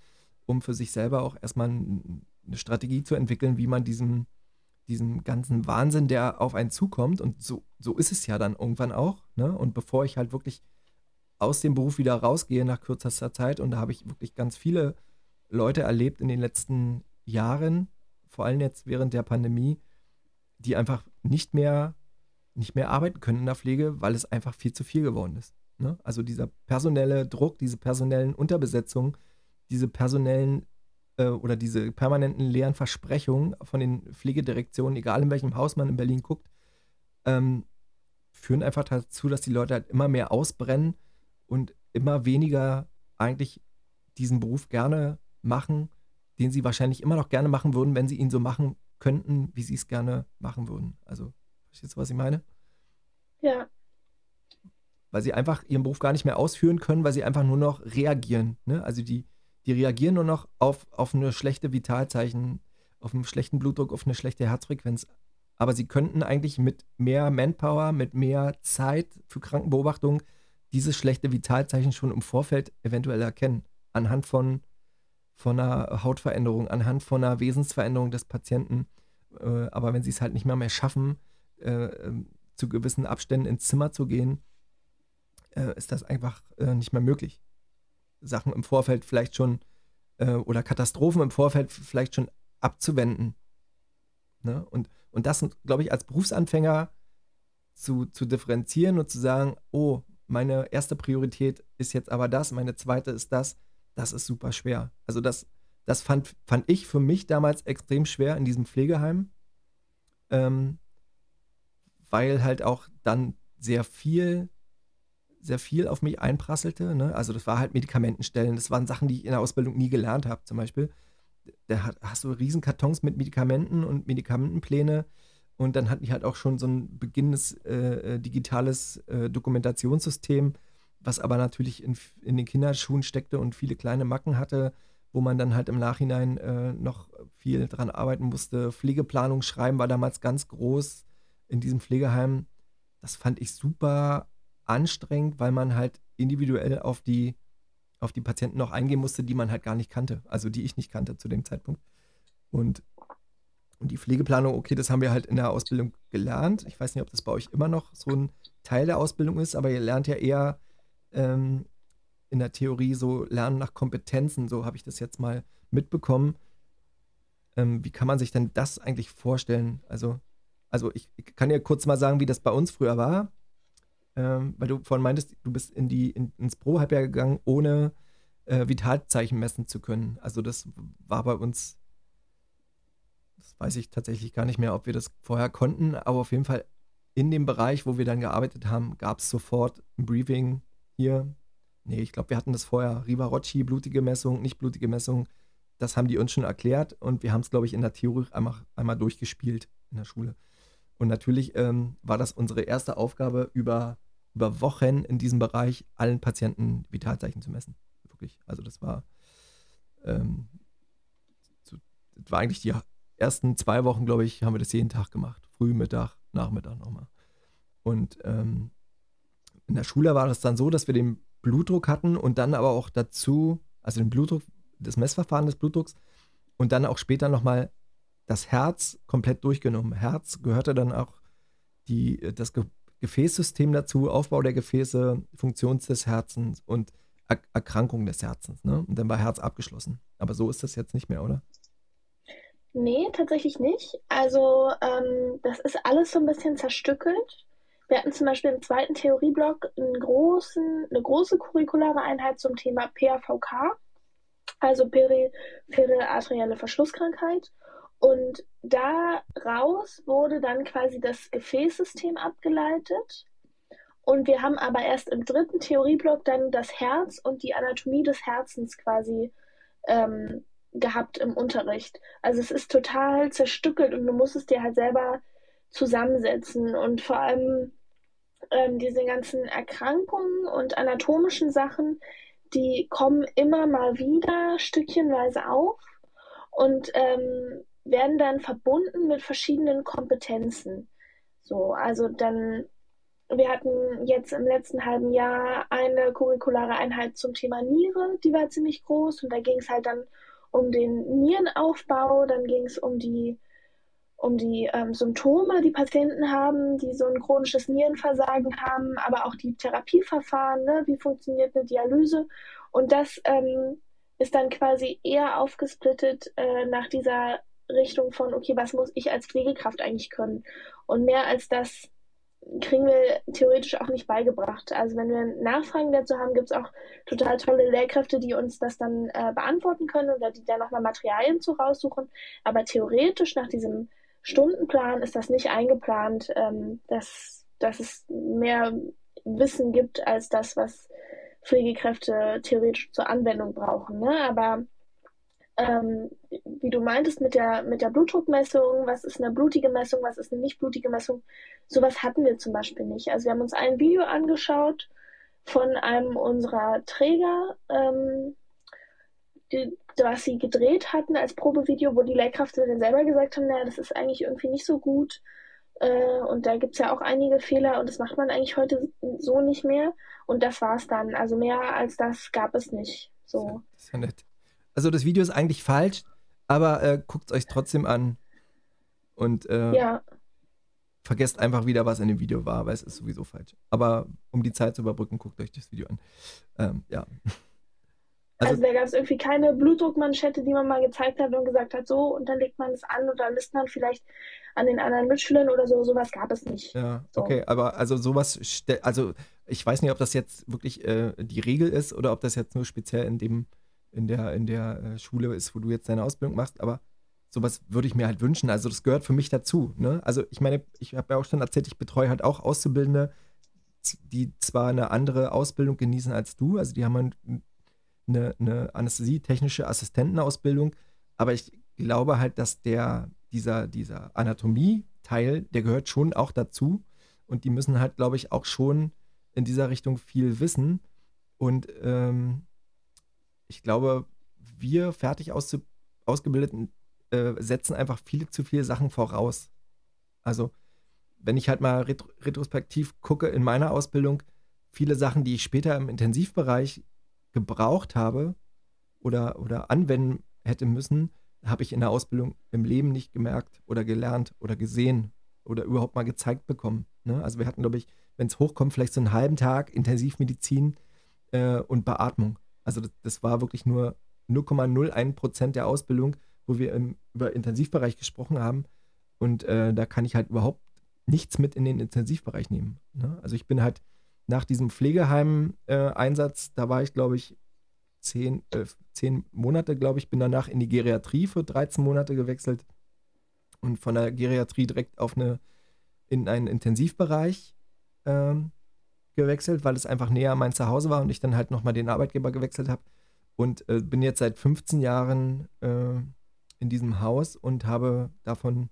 um für sich selber auch erstmal eine Strategie zu entwickeln, wie man diesem, diesem ganzen Wahnsinn, der auf einen zukommt, und so, so ist es ja dann irgendwann auch, ne? Und bevor ich halt wirklich aus dem Beruf wieder rausgehe nach kürzester Zeit, und da habe ich wirklich ganz viele Leute erlebt in den letzten Jahren, vor allem jetzt während der Pandemie, die einfach nicht mehr nicht mehr arbeiten können in der Pflege, weil es einfach viel zu viel geworden ist. Ne? Also dieser personelle Druck, diese personellen Unterbesetzungen, diese personellen äh, oder diese permanenten leeren Versprechungen von den Pflegedirektionen, egal in welchem Haus man in Berlin guckt, ähm, führen einfach dazu, dass die Leute halt immer mehr ausbrennen und immer weniger eigentlich diesen Beruf gerne machen, den sie wahrscheinlich immer noch gerne machen würden, wenn sie ihn so machen könnten, wie sie es gerne machen würden. Also Verstehst du, was ich meine? Ja. Weil sie einfach ihren Beruf gar nicht mehr ausführen können, weil sie einfach nur noch reagieren. Ne? Also die, die reagieren nur noch auf, auf eine schlechte Vitalzeichen, auf einen schlechten Blutdruck, auf eine schlechte Herzfrequenz. Aber sie könnten eigentlich mit mehr Manpower, mit mehr Zeit für Krankenbeobachtung dieses schlechte Vitalzeichen schon im Vorfeld eventuell erkennen. Anhand von, von einer Hautveränderung, anhand von einer Wesensveränderung des Patienten. Äh, aber wenn sie es halt nicht mehr mehr schaffen, äh, ähm, zu gewissen Abständen ins Zimmer zu gehen, äh, ist das einfach äh, nicht mehr möglich. Sachen im Vorfeld vielleicht schon äh, oder Katastrophen im Vorfeld vielleicht schon abzuwenden. Ne? Und, und das, glaube ich, als Berufsanfänger zu, zu differenzieren und zu sagen, oh, meine erste Priorität ist jetzt aber das, meine zweite ist das, das ist super schwer. Also das, das fand, fand ich für mich damals extrem schwer in diesem Pflegeheim. Ähm, weil halt auch dann sehr viel, sehr viel auf mich einprasselte. Ne? Also das war halt Medikamentenstellen, das waren Sachen, die ich in der Ausbildung nie gelernt habe. Zum Beispiel, da hast du riesen Kartons mit Medikamenten und Medikamentenpläne. Und dann hatten die halt auch schon so ein beginnendes äh, äh, digitales äh, Dokumentationssystem, was aber natürlich in, in den Kinderschuhen steckte und viele kleine Macken hatte, wo man dann halt im Nachhinein äh, noch viel dran arbeiten musste. Pflegeplanung schreiben war damals ganz groß in diesem Pflegeheim, das fand ich super anstrengend, weil man halt individuell auf die, auf die Patienten noch eingehen musste, die man halt gar nicht kannte, also die ich nicht kannte zu dem Zeitpunkt. Und, und die Pflegeplanung, okay, das haben wir halt in der Ausbildung gelernt. Ich weiß nicht, ob das bei euch immer noch so ein Teil der Ausbildung ist, aber ihr lernt ja eher ähm, in der Theorie so Lernen nach Kompetenzen, so habe ich das jetzt mal mitbekommen. Ähm, wie kann man sich denn das eigentlich vorstellen? Also also ich, ich, kann dir kurz mal sagen, wie das bei uns früher war. Ähm, weil du vorhin meintest, du bist in die, in, ins Pro-Halbjahr gegangen, ohne äh, Vitalzeichen messen zu können. Also das war bei uns, das weiß ich tatsächlich gar nicht mehr, ob wir das vorher konnten, aber auf jeden Fall in dem Bereich, wo wir dann gearbeitet haben, gab es sofort ein Briefing hier. Nee, ich glaube, wir hatten das vorher. Rivarocci, blutige Messung, nicht blutige Messung. Das haben die uns schon erklärt und wir haben es, glaube ich, in der Theorie einmal, einmal durchgespielt in der Schule. Und natürlich ähm, war das unsere erste Aufgabe, über, über Wochen in diesem Bereich allen Patienten Vitalzeichen zu messen. Wirklich. Also das war, ähm, so, das war eigentlich die ersten zwei Wochen, glaube ich, haben wir das jeden Tag gemacht. Früh, Mittag, Nachmittag nochmal. Und ähm, in der Schule war das dann so, dass wir den Blutdruck hatten und dann aber auch dazu, also den Blutdruck, das Messverfahren des Blutdrucks und dann auch später nochmal das Herz komplett durchgenommen. Herz gehörte dann auch die, das Ge Gefäßsystem dazu, Aufbau der Gefäße, Funktion des Herzens und er Erkrankung des Herzens. Ne? Und dann war Herz abgeschlossen. Aber so ist das jetzt nicht mehr, oder? Nee, tatsächlich nicht. Also ähm, das ist alles so ein bisschen zerstückelt. Wir hatten zum Beispiel im zweiten Theorieblock einen großen, eine große curriculare Einheit zum Thema PAVK, also peripherale Verschlusskrankheit. Und daraus wurde dann quasi das Gefäßsystem abgeleitet. Und wir haben aber erst im dritten Theorieblock dann das Herz und die Anatomie des Herzens quasi ähm, gehabt im Unterricht. Also es ist total zerstückelt und du musst es dir halt selber zusammensetzen. Und vor allem ähm, diese ganzen Erkrankungen und anatomischen Sachen, die kommen immer mal wieder stückchenweise auf und ähm, werden dann verbunden mit verschiedenen Kompetenzen. So, also dann, wir hatten jetzt im letzten halben Jahr eine curriculare Einheit zum Thema Niere, die war ziemlich groß und da ging es halt dann um den Nierenaufbau, dann ging es um die um die ähm, Symptome, die Patienten haben, die so ein chronisches Nierenversagen haben, aber auch die Therapieverfahren, ne? wie funktioniert eine Dialyse. Und das ähm, ist dann quasi eher aufgesplittet äh, nach dieser Richtung von, okay, was muss ich als Pflegekraft eigentlich können? Und mehr als das kriegen wir theoretisch auch nicht beigebracht. Also wenn wir Nachfragen dazu haben, gibt es auch total tolle Lehrkräfte, die uns das dann äh, beantworten können oder die da nochmal Materialien zu raussuchen. Aber theoretisch nach diesem Stundenplan ist das nicht eingeplant, ähm, dass, dass es mehr Wissen gibt als das, was Pflegekräfte theoretisch zur Anwendung brauchen. Ne? Aber ähm, wie du meintest mit der, mit der Blutdruckmessung, was ist eine blutige Messung, was ist eine nicht blutige Messung, sowas hatten wir zum Beispiel nicht. Also wir haben uns ein Video angeschaut von einem unserer Träger, ähm, die, was sie gedreht hatten als Probevideo, wo die Lehrkräfte selber gesagt haben, naja, das ist eigentlich irgendwie nicht so gut. Äh, und da gibt es ja auch einige Fehler und das macht man eigentlich heute so nicht mehr. Und das war es dann. Also mehr als das gab es nicht. So. Das ist ja nett. Also das Video ist eigentlich falsch, aber äh, guckt es euch trotzdem an. Und äh, ja. vergesst einfach wieder, was in dem Video war, weil es ist sowieso falsch. Aber um die Zeit zu überbrücken, guckt euch das Video an. Ähm, ja. Also, also da gab es irgendwie keine Blutdruckmanschette, die man mal gezeigt hat und gesagt hat, so, und dann legt man es an oder misst man vielleicht an den anderen Mitschülern oder so. Sowas gab es nicht. Ja, so. okay, aber also sowas, also ich weiß nicht, ob das jetzt wirklich äh, die Regel ist oder ob das jetzt nur speziell in dem, in der, in der äh, Schule ist, wo du jetzt deine Ausbildung machst, aber sowas würde ich mir halt wünschen. Also das gehört für mich dazu. Ne? Also ich meine, ich habe ja auch schon erzählt, ich betreue halt auch Auszubildende, die zwar eine andere Ausbildung genießen als du, also die haben ein eine, eine Anästhesie-technische Assistentenausbildung, aber ich glaube halt, dass der, dieser, dieser Anatomie-Teil, der gehört schon auch dazu und die müssen halt, glaube ich, auch schon in dieser Richtung viel wissen und ähm, ich glaube, wir fertig ausgebildeten äh, setzen einfach viele zu viele Sachen voraus. Also, wenn ich halt mal ret retrospektiv gucke in meiner Ausbildung, viele Sachen, die ich später im Intensivbereich gebraucht habe oder, oder anwenden hätte müssen, habe ich in der Ausbildung im Leben nicht gemerkt oder gelernt oder gesehen oder überhaupt mal gezeigt bekommen. Ne? Also wir hatten, glaube ich, wenn es hochkommt, vielleicht so einen halben Tag Intensivmedizin äh, und Beatmung. Also das, das war wirklich nur 0,01 Prozent der Ausbildung, wo wir im, über Intensivbereich gesprochen haben. Und äh, da kann ich halt überhaupt nichts mit in den Intensivbereich nehmen. Ne? Also ich bin halt nach diesem Pflegeheim-Einsatz, äh, da war ich, glaube ich, zehn, äh, zehn Monate, glaube ich, bin danach in die Geriatrie für 13 Monate gewechselt und von der Geriatrie direkt auf eine, in einen Intensivbereich ähm, gewechselt, weil es einfach näher mein Zuhause war und ich dann halt nochmal den Arbeitgeber gewechselt habe und äh, bin jetzt seit 15 Jahren äh, in diesem Haus und habe davon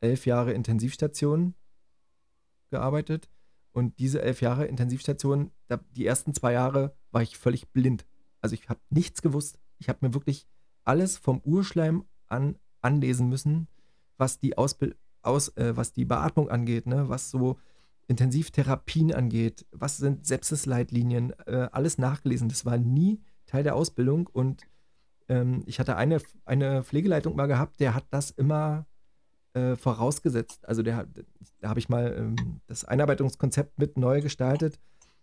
elf Jahre Intensivstation gearbeitet und diese elf Jahre Intensivstation, die ersten zwei Jahre war ich völlig blind. Also ich habe nichts gewusst. Ich habe mir wirklich alles vom Urschleim an anlesen müssen. was die Ausbild aus, äh, was die Beatmung angeht, ne, was so Intensivtherapien angeht, was sind Sepsisleitlinien, äh, alles nachgelesen. Das war nie Teil der Ausbildung und ähm, ich hatte eine, eine Pflegeleitung mal gehabt, der hat das immer äh, vorausgesetzt. Also der, da habe ich mal ähm, das Einarbeitungskonzept mit neu gestaltet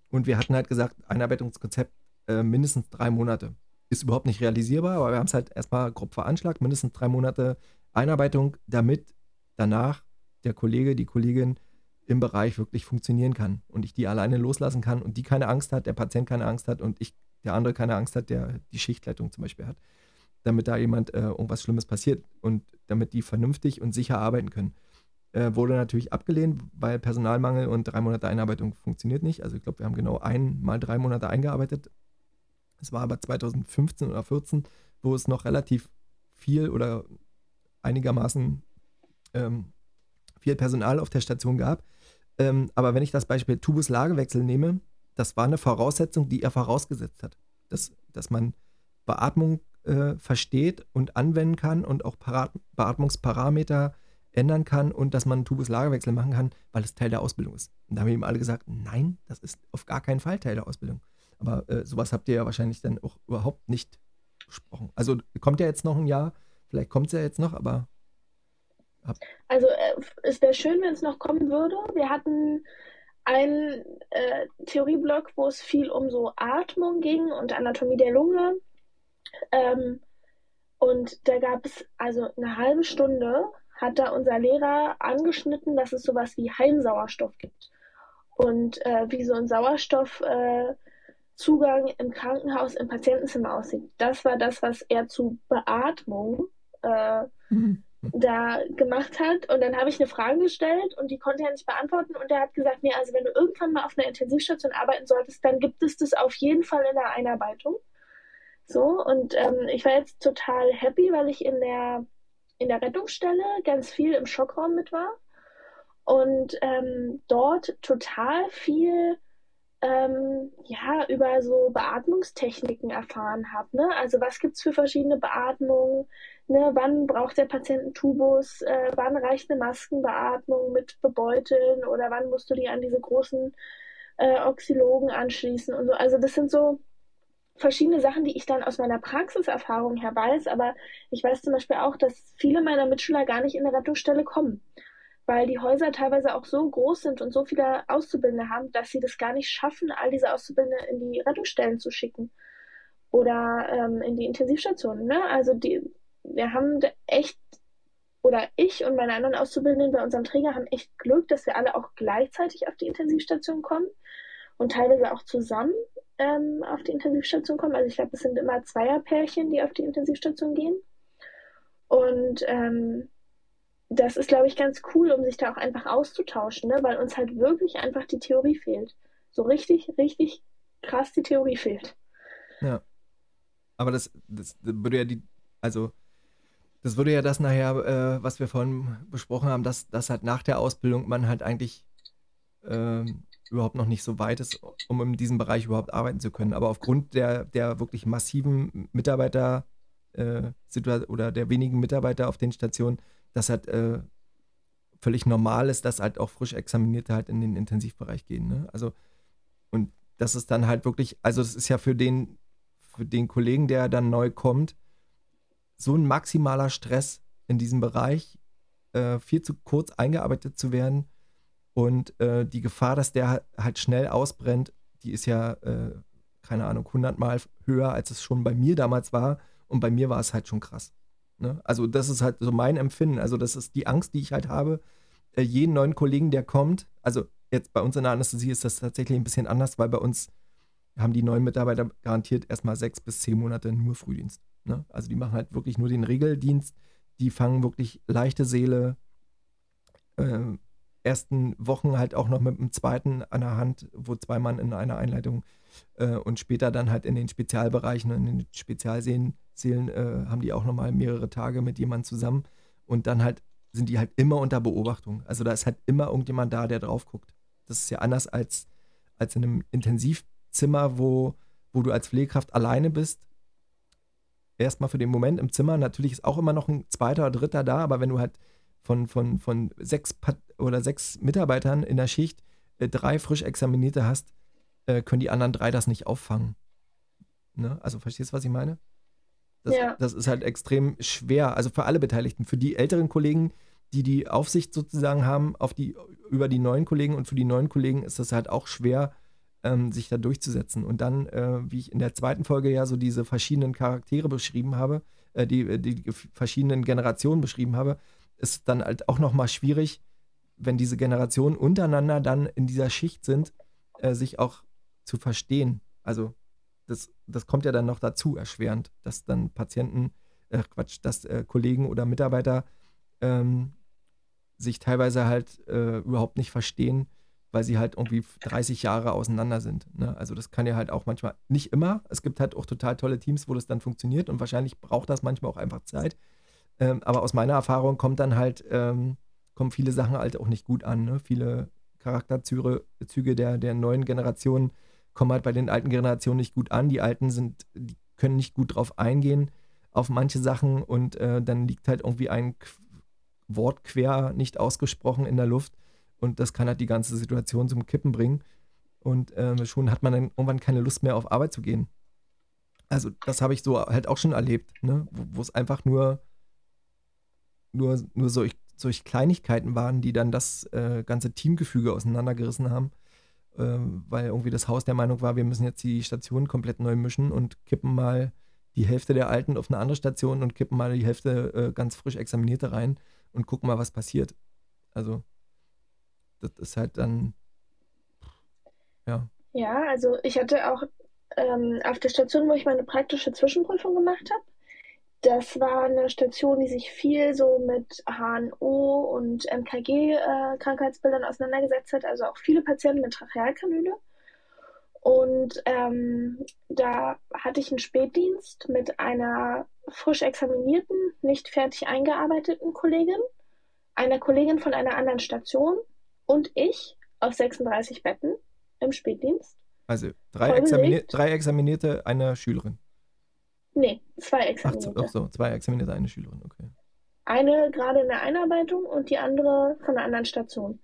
und wir hatten halt gesagt, Einarbeitungskonzept äh, mindestens drei Monate. Ist überhaupt nicht realisierbar, aber wir haben es halt erstmal grob veranschlagt, mindestens drei Monate Einarbeitung, damit danach der Kollege, die Kollegin im Bereich wirklich funktionieren kann und ich die alleine loslassen kann und die keine Angst hat, der Patient keine Angst hat und ich, der andere keine Angst hat, der die Schichtleitung zum Beispiel hat, damit da jemand äh, irgendwas Schlimmes passiert und damit die vernünftig und sicher arbeiten können. Äh, wurde natürlich abgelehnt, weil Personalmangel und drei Monate Einarbeitung funktioniert nicht. Also ich glaube, wir haben genau einmal drei Monate eingearbeitet. Es war aber 2015 oder 2014, wo es noch relativ viel oder einigermaßen ähm, viel Personal auf der Station gab. Ähm, aber wenn ich das Beispiel Tubus-Lagewechsel nehme, das war eine Voraussetzung, die er vorausgesetzt hat. Dass, dass man Beatmung äh, versteht und anwenden kann und auch Parat Beatmungsparameter ändern kann und dass man einen Tubus-Lagerwechsel machen kann, weil es Teil der Ausbildung ist. Und da haben eben alle gesagt, nein, das ist auf gar keinen Fall Teil der Ausbildung. Aber äh, sowas habt ihr ja wahrscheinlich dann auch überhaupt nicht besprochen. Also kommt ja jetzt noch ein Jahr, vielleicht kommt es ja jetzt noch, aber also äh, es wäre schön, wenn es noch kommen würde. Wir hatten einen äh, Theorieblock, wo es viel um so Atmung ging und Anatomie der Lunge. Ähm, und da gab es also eine halbe Stunde, hat da unser Lehrer angeschnitten, dass es sowas wie Heimsauerstoff gibt. Und äh, wie so ein Sauerstoffzugang äh, im Krankenhaus, im Patientenzimmer aussieht. Das war das, was er zu Beatmung äh, mhm da gemacht hat. Und dann habe ich eine Frage gestellt und die konnte er nicht beantworten. Und er hat gesagt, nee, also wenn du irgendwann mal auf einer Intensivstation arbeiten solltest, dann gibt es das auf jeden Fall in der Einarbeitung. So, und ähm, ich war jetzt total happy, weil ich in der, in der Rettungsstelle ganz viel im Schockraum mit war und ähm, dort total viel ähm, ja, über so Beatmungstechniken erfahren habe. Ne? Also was gibt es für verschiedene Beatmungen? Ne? Wann braucht der Patient einen Tubus? Äh, wann reicht eine Maskenbeatmung mit Bebeuteln? Oder wann musst du die an diese großen äh, Oxylogen anschließen? Und so. Also das sind so verschiedene Sachen, die ich dann aus meiner Praxiserfahrung her weiß. Aber ich weiß zum Beispiel auch, dass viele meiner Mitschüler gar nicht in eine Rettungsstelle kommen weil die Häuser teilweise auch so groß sind und so viele Auszubildende haben, dass sie das gar nicht schaffen, all diese Auszubildende in die Rettungsstellen zu schicken oder ähm, in die Intensivstationen. Ne? Also die, wir haben echt, oder ich und meine anderen Auszubildenden bei unserem Träger haben echt Glück, dass wir alle auch gleichzeitig auf die Intensivstation kommen und teilweise auch zusammen ähm, auf die Intensivstation kommen. Also ich glaube, es sind immer Zweierpärchen, die auf die Intensivstation gehen. Und ähm, das ist, glaube ich, ganz cool, um sich da auch einfach auszutauschen, ne? weil uns halt wirklich einfach die Theorie fehlt. So richtig, richtig krass die Theorie fehlt. Ja. Aber das, das würde ja die, also das würde ja das nachher, äh, was wir vorhin besprochen haben, dass, dass halt nach der Ausbildung man halt eigentlich äh, überhaupt noch nicht so weit ist, um in diesem Bereich überhaupt arbeiten zu können. Aber aufgrund der, der wirklich massiven Mitarbeiter äh, oder der wenigen Mitarbeiter auf den Stationen dass halt äh, völlig normal ist, dass halt auch frisch Examinierte halt in den Intensivbereich gehen. Ne? Also, und das ist dann halt wirklich, also das ist ja für den, für den Kollegen, der dann neu kommt, so ein maximaler Stress in diesem Bereich, äh, viel zu kurz eingearbeitet zu werden. Und äh, die Gefahr, dass der halt schnell ausbrennt, die ist ja, äh, keine Ahnung, hundertmal höher, als es schon bei mir damals war. Und bei mir war es halt schon krass. Ne? Also das ist halt so mein Empfinden. Also das ist die Angst, die ich halt habe, äh, jeden neuen Kollegen, der kommt. Also jetzt bei uns in der Anästhesie ist das tatsächlich ein bisschen anders, weil bei uns haben die neuen Mitarbeiter garantiert erstmal sechs bis zehn Monate nur Frühdienst. Ne? Also die machen halt wirklich nur den Regeldienst. Die fangen wirklich leichte Seele. Äh, ersten Wochen halt auch noch mit dem zweiten an der Hand, wo zwei Mann in einer Einleitung äh, und später dann halt in den Spezialbereichen und in den Spezialsälen äh, haben die auch nochmal mehrere Tage mit jemandem zusammen und dann halt sind die halt immer unter Beobachtung. Also da ist halt immer irgendjemand da, der drauf guckt. Das ist ja anders als, als in einem Intensivzimmer, wo, wo du als Pflegekraft alleine bist. Erstmal für den Moment im Zimmer. Natürlich ist auch immer noch ein zweiter oder dritter da, aber wenn du halt von, von, von sechs Pat oder sechs Mitarbeitern in der Schicht äh, drei frisch Examinierte hast, äh, können die anderen drei das nicht auffangen. Ne? Also verstehst du, was ich meine? Das, ja. das ist halt extrem schwer, also für alle Beteiligten, für die älteren Kollegen, die die Aufsicht sozusagen haben auf die, über die neuen Kollegen und für die neuen Kollegen ist das halt auch schwer, ähm, sich da durchzusetzen. Und dann, äh, wie ich in der zweiten Folge ja so diese verschiedenen Charaktere beschrieben habe, äh, die, die verschiedenen Generationen beschrieben habe, ist dann halt auch nochmal schwierig, wenn diese Generationen untereinander dann in dieser Schicht sind, äh, sich auch zu verstehen. Also das, das kommt ja dann noch dazu, erschwerend, dass dann Patienten, äh, Quatsch, dass äh, Kollegen oder Mitarbeiter ähm, sich teilweise halt äh, überhaupt nicht verstehen, weil sie halt irgendwie 30 Jahre auseinander sind. Ne? Also das kann ja halt auch manchmal, nicht immer, es gibt halt auch total tolle Teams, wo das dann funktioniert und wahrscheinlich braucht das manchmal auch einfach Zeit. Ähm, aber aus meiner Erfahrung kommt dann halt, ähm, kommen viele Sachen halt auch nicht gut an. Ne? Viele Charakterzüge Züge der, der neuen Generation kommen halt bei den alten Generationen nicht gut an. Die alten sind, die können nicht gut drauf eingehen auf manche Sachen und äh, dann liegt halt irgendwie ein Wort quer nicht ausgesprochen in der Luft und das kann halt die ganze Situation zum Kippen bringen. Und äh, schon hat man dann irgendwann keine Lust mehr auf Arbeit zu gehen. Also das habe ich so halt auch schon erlebt, ne? wo es einfach nur, nur, nur solch, solch Kleinigkeiten waren, die dann das äh, ganze Teamgefüge auseinandergerissen haben ähm, weil irgendwie das Haus der Meinung war, wir müssen jetzt die Station komplett neu mischen und kippen mal die Hälfte der alten auf eine andere Station und kippen mal die Hälfte äh, ganz frisch examinierte rein und gucken mal, was passiert. Also, das ist halt dann, ja. Ja, also ich hatte auch ähm, auf der Station, wo ich meine praktische Zwischenprüfung gemacht habe, das war eine Station, die sich viel so mit HNO und MKG-Krankheitsbildern äh, auseinandergesetzt hat, also auch viele Patienten mit Trachealkanüle. Und ähm, da hatte ich einen Spätdienst mit einer frisch examinierten, nicht fertig eingearbeiteten Kollegin, einer Kollegin von einer anderen Station und ich auf 36 Betten im Spätdienst. Also drei, examinier drei Examinierte, eine Schülerin. Nee, zwei Examinierte. Ach, ach so, zwei Examinierte, eine Schülerin, okay. Eine gerade in der Einarbeitung und die andere von einer anderen Station.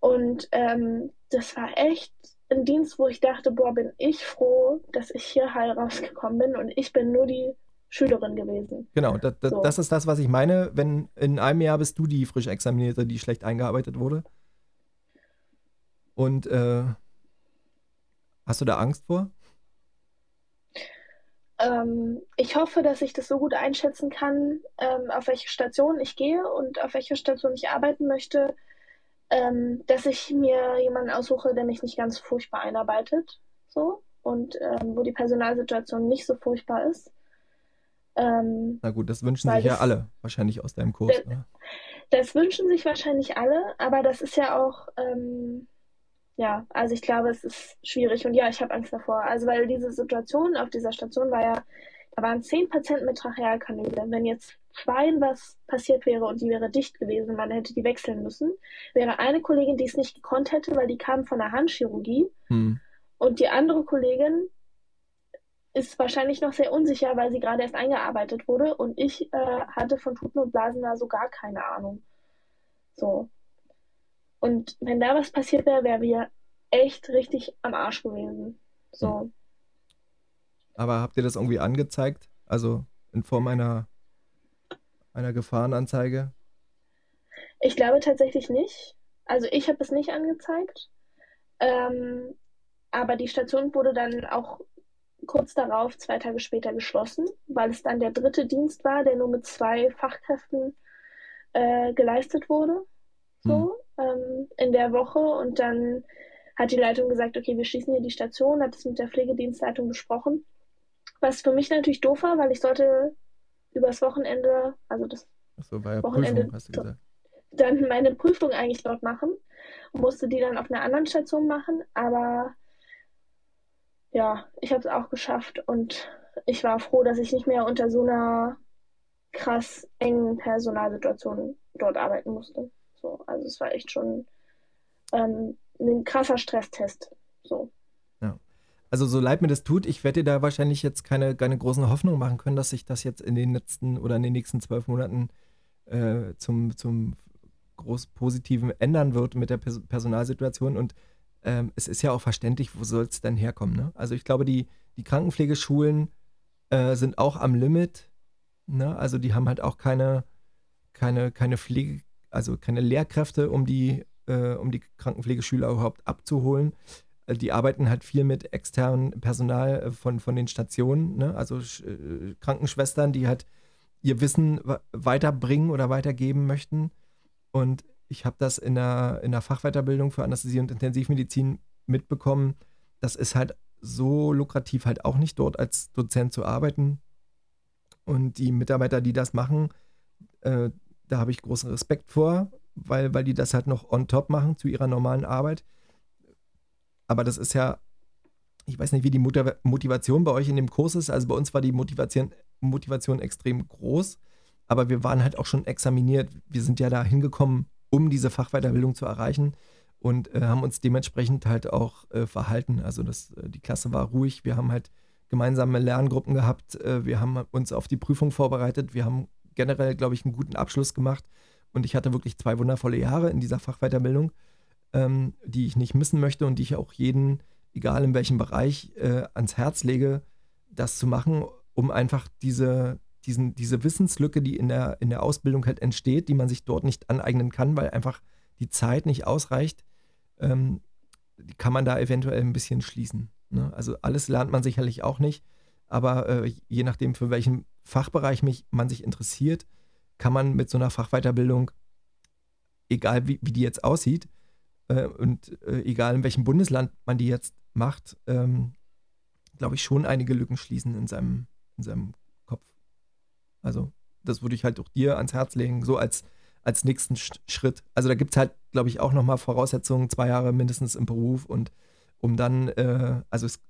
Und ähm, das war echt ein Dienst, wo ich dachte, boah, bin ich froh, dass ich hier heil rausgekommen bin und ich bin nur die Schülerin gewesen. Genau, das, das, so. das ist das, was ich meine. Wenn in einem Jahr bist du die frisch Examinierte, die schlecht eingearbeitet wurde. Und äh, hast du da Angst vor? Ähm, ich hoffe, dass ich das so gut einschätzen kann, ähm, auf welche Station ich gehe und auf welche Station ich arbeiten möchte, ähm, dass ich mir jemanden aussuche, der mich nicht ganz furchtbar einarbeitet, so und ähm, wo die Personalsituation nicht so furchtbar ist. Ähm, Na gut, das wünschen sich ja alle wahrscheinlich aus deinem Kurs. Das, das, wünschen sich wahrscheinlich alle, aber das ist ja auch ähm, ja, also ich glaube, es ist schwierig und ja, ich habe Angst davor. Also weil diese Situation auf dieser Station war ja, da waren zehn Patienten mit Trachealkanüle. Wenn jetzt zwei was passiert wäre und die wäre dicht gewesen, man hätte die wechseln müssen, wäre eine Kollegin, die es nicht gekonnt hätte, weil die kam von der Handchirurgie hm. und die andere Kollegin ist wahrscheinlich noch sehr unsicher, weil sie gerade erst eingearbeitet wurde und ich äh, hatte von Tuten und Blasen da so gar keine Ahnung. So. Und wenn da was passiert wäre, wären wir echt richtig am Arsch gewesen. So. Hm. Aber habt ihr das irgendwie angezeigt? Also in Form einer, einer Gefahrenanzeige? Ich glaube tatsächlich nicht. Also ich habe es nicht angezeigt. Ähm, aber die Station wurde dann auch kurz darauf, zwei Tage später, geschlossen, weil es dann der dritte Dienst war, der nur mit zwei Fachkräften äh, geleistet wurde. So. Hm ähm, in der Woche und dann hat die Leitung gesagt, okay, wir schließen hier die Station, hat es mit der Pflegedienstleitung besprochen. Was für mich natürlich doof war, weil ich sollte übers Wochenende, also das so, Wochenende, Prüfung, dann meine Prüfung eigentlich dort machen und musste die dann auf einer anderen Station machen, aber ja, ich habe es auch geschafft und ich war froh, dass ich nicht mehr unter so einer krass engen Personalsituation dort arbeiten musste. So, also es war echt schon ähm, ein krasser Stresstest. So. Ja. Also so leid mir das tut, ich werde dir da wahrscheinlich jetzt keine, keine großen Hoffnungen machen können, dass sich das jetzt in den letzten oder in den nächsten zwölf Monaten äh, zum, zum groß Positiven ändern wird mit der Pers Personalsituation. Und ähm, es ist ja auch verständlich, wo soll es denn herkommen? Ne? Also ich glaube, die, die Krankenpflegeschulen äh, sind auch am Limit. Ne? Also die haben halt auch keine, keine, keine Pflege, also keine Lehrkräfte, um die, äh, um die Krankenpflegeschüler überhaupt abzuholen. Äh, die arbeiten halt viel mit externem Personal äh, von, von den Stationen, ne? also äh, Krankenschwestern, die halt ihr Wissen weiterbringen oder weitergeben möchten. Und ich habe das in der, in der Fachweiterbildung für Anästhesie und Intensivmedizin mitbekommen. Das ist halt so lukrativ halt auch nicht dort als Dozent zu arbeiten. Und die Mitarbeiter, die das machen, äh, da habe ich großen Respekt vor, weil, weil die das halt noch on top machen zu ihrer normalen Arbeit. Aber das ist ja, ich weiß nicht, wie die Motivation bei euch in dem Kurs ist. Also bei uns war die Motivation, Motivation extrem groß, aber wir waren halt auch schon examiniert. Wir sind ja da hingekommen, um diese Fachweiterbildung zu erreichen und äh, haben uns dementsprechend halt auch äh, verhalten. Also das, äh, die Klasse war ruhig. Wir haben halt gemeinsame Lerngruppen gehabt. Äh, wir haben uns auf die Prüfung vorbereitet. Wir haben generell, glaube ich, einen guten Abschluss gemacht. Und ich hatte wirklich zwei wundervolle Jahre in dieser Fachweiterbildung ähm, die ich nicht missen möchte und die ich auch jeden, egal in welchem Bereich, äh, ans Herz lege, das zu machen, um einfach diese, diesen, diese Wissenslücke, die in der, in der Ausbildung halt entsteht, die man sich dort nicht aneignen kann, weil einfach die Zeit nicht ausreicht, ähm, die kann man da eventuell ein bisschen schließen. Ne? Also alles lernt man sicherlich auch nicht, aber äh, je nachdem, für welchen Fachbereich mich, man sich interessiert, kann man mit so einer Fachweiterbildung, egal wie, wie die jetzt aussieht, äh, und äh, egal in welchem Bundesland man die jetzt macht, ähm, glaube ich, schon einige Lücken schließen in seinem, in seinem Kopf. Also, das würde ich halt auch dir ans Herz legen, so als, als nächsten Schritt. Also, da gibt es halt, glaube ich, auch nochmal Voraussetzungen, zwei Jahre mindestens im Beruf und um dann, äh, also es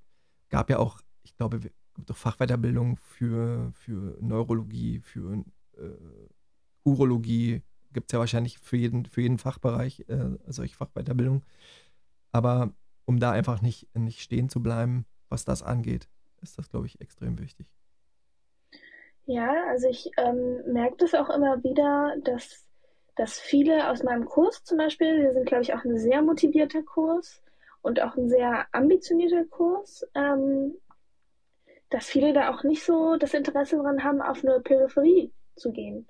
gab ja auch, ich glaube, doch Fachweiterbildung für, für Neurologie, für äh, Urologie, gibt es ja wahrscheinlich für jeden, für jeden Fachbereich äh, solche Fachweiterbildung. Aber um da einfach nicht, nicht stehen zu bleiben, was das angeht, ist das, glaube ich, extrem wichtig. Ja, also ich ähm, merke das auch immer wieder, dass, dass viele aus meinem Kurs zum Beispiel, wir sind, glaube ich, auch ein sehr motivierter Kurs und auch ein sehr ambitionierter Kurs, ähm, dass viele da auch nicht so das Interesse daran haben, auf eine Peripherie zu gehen.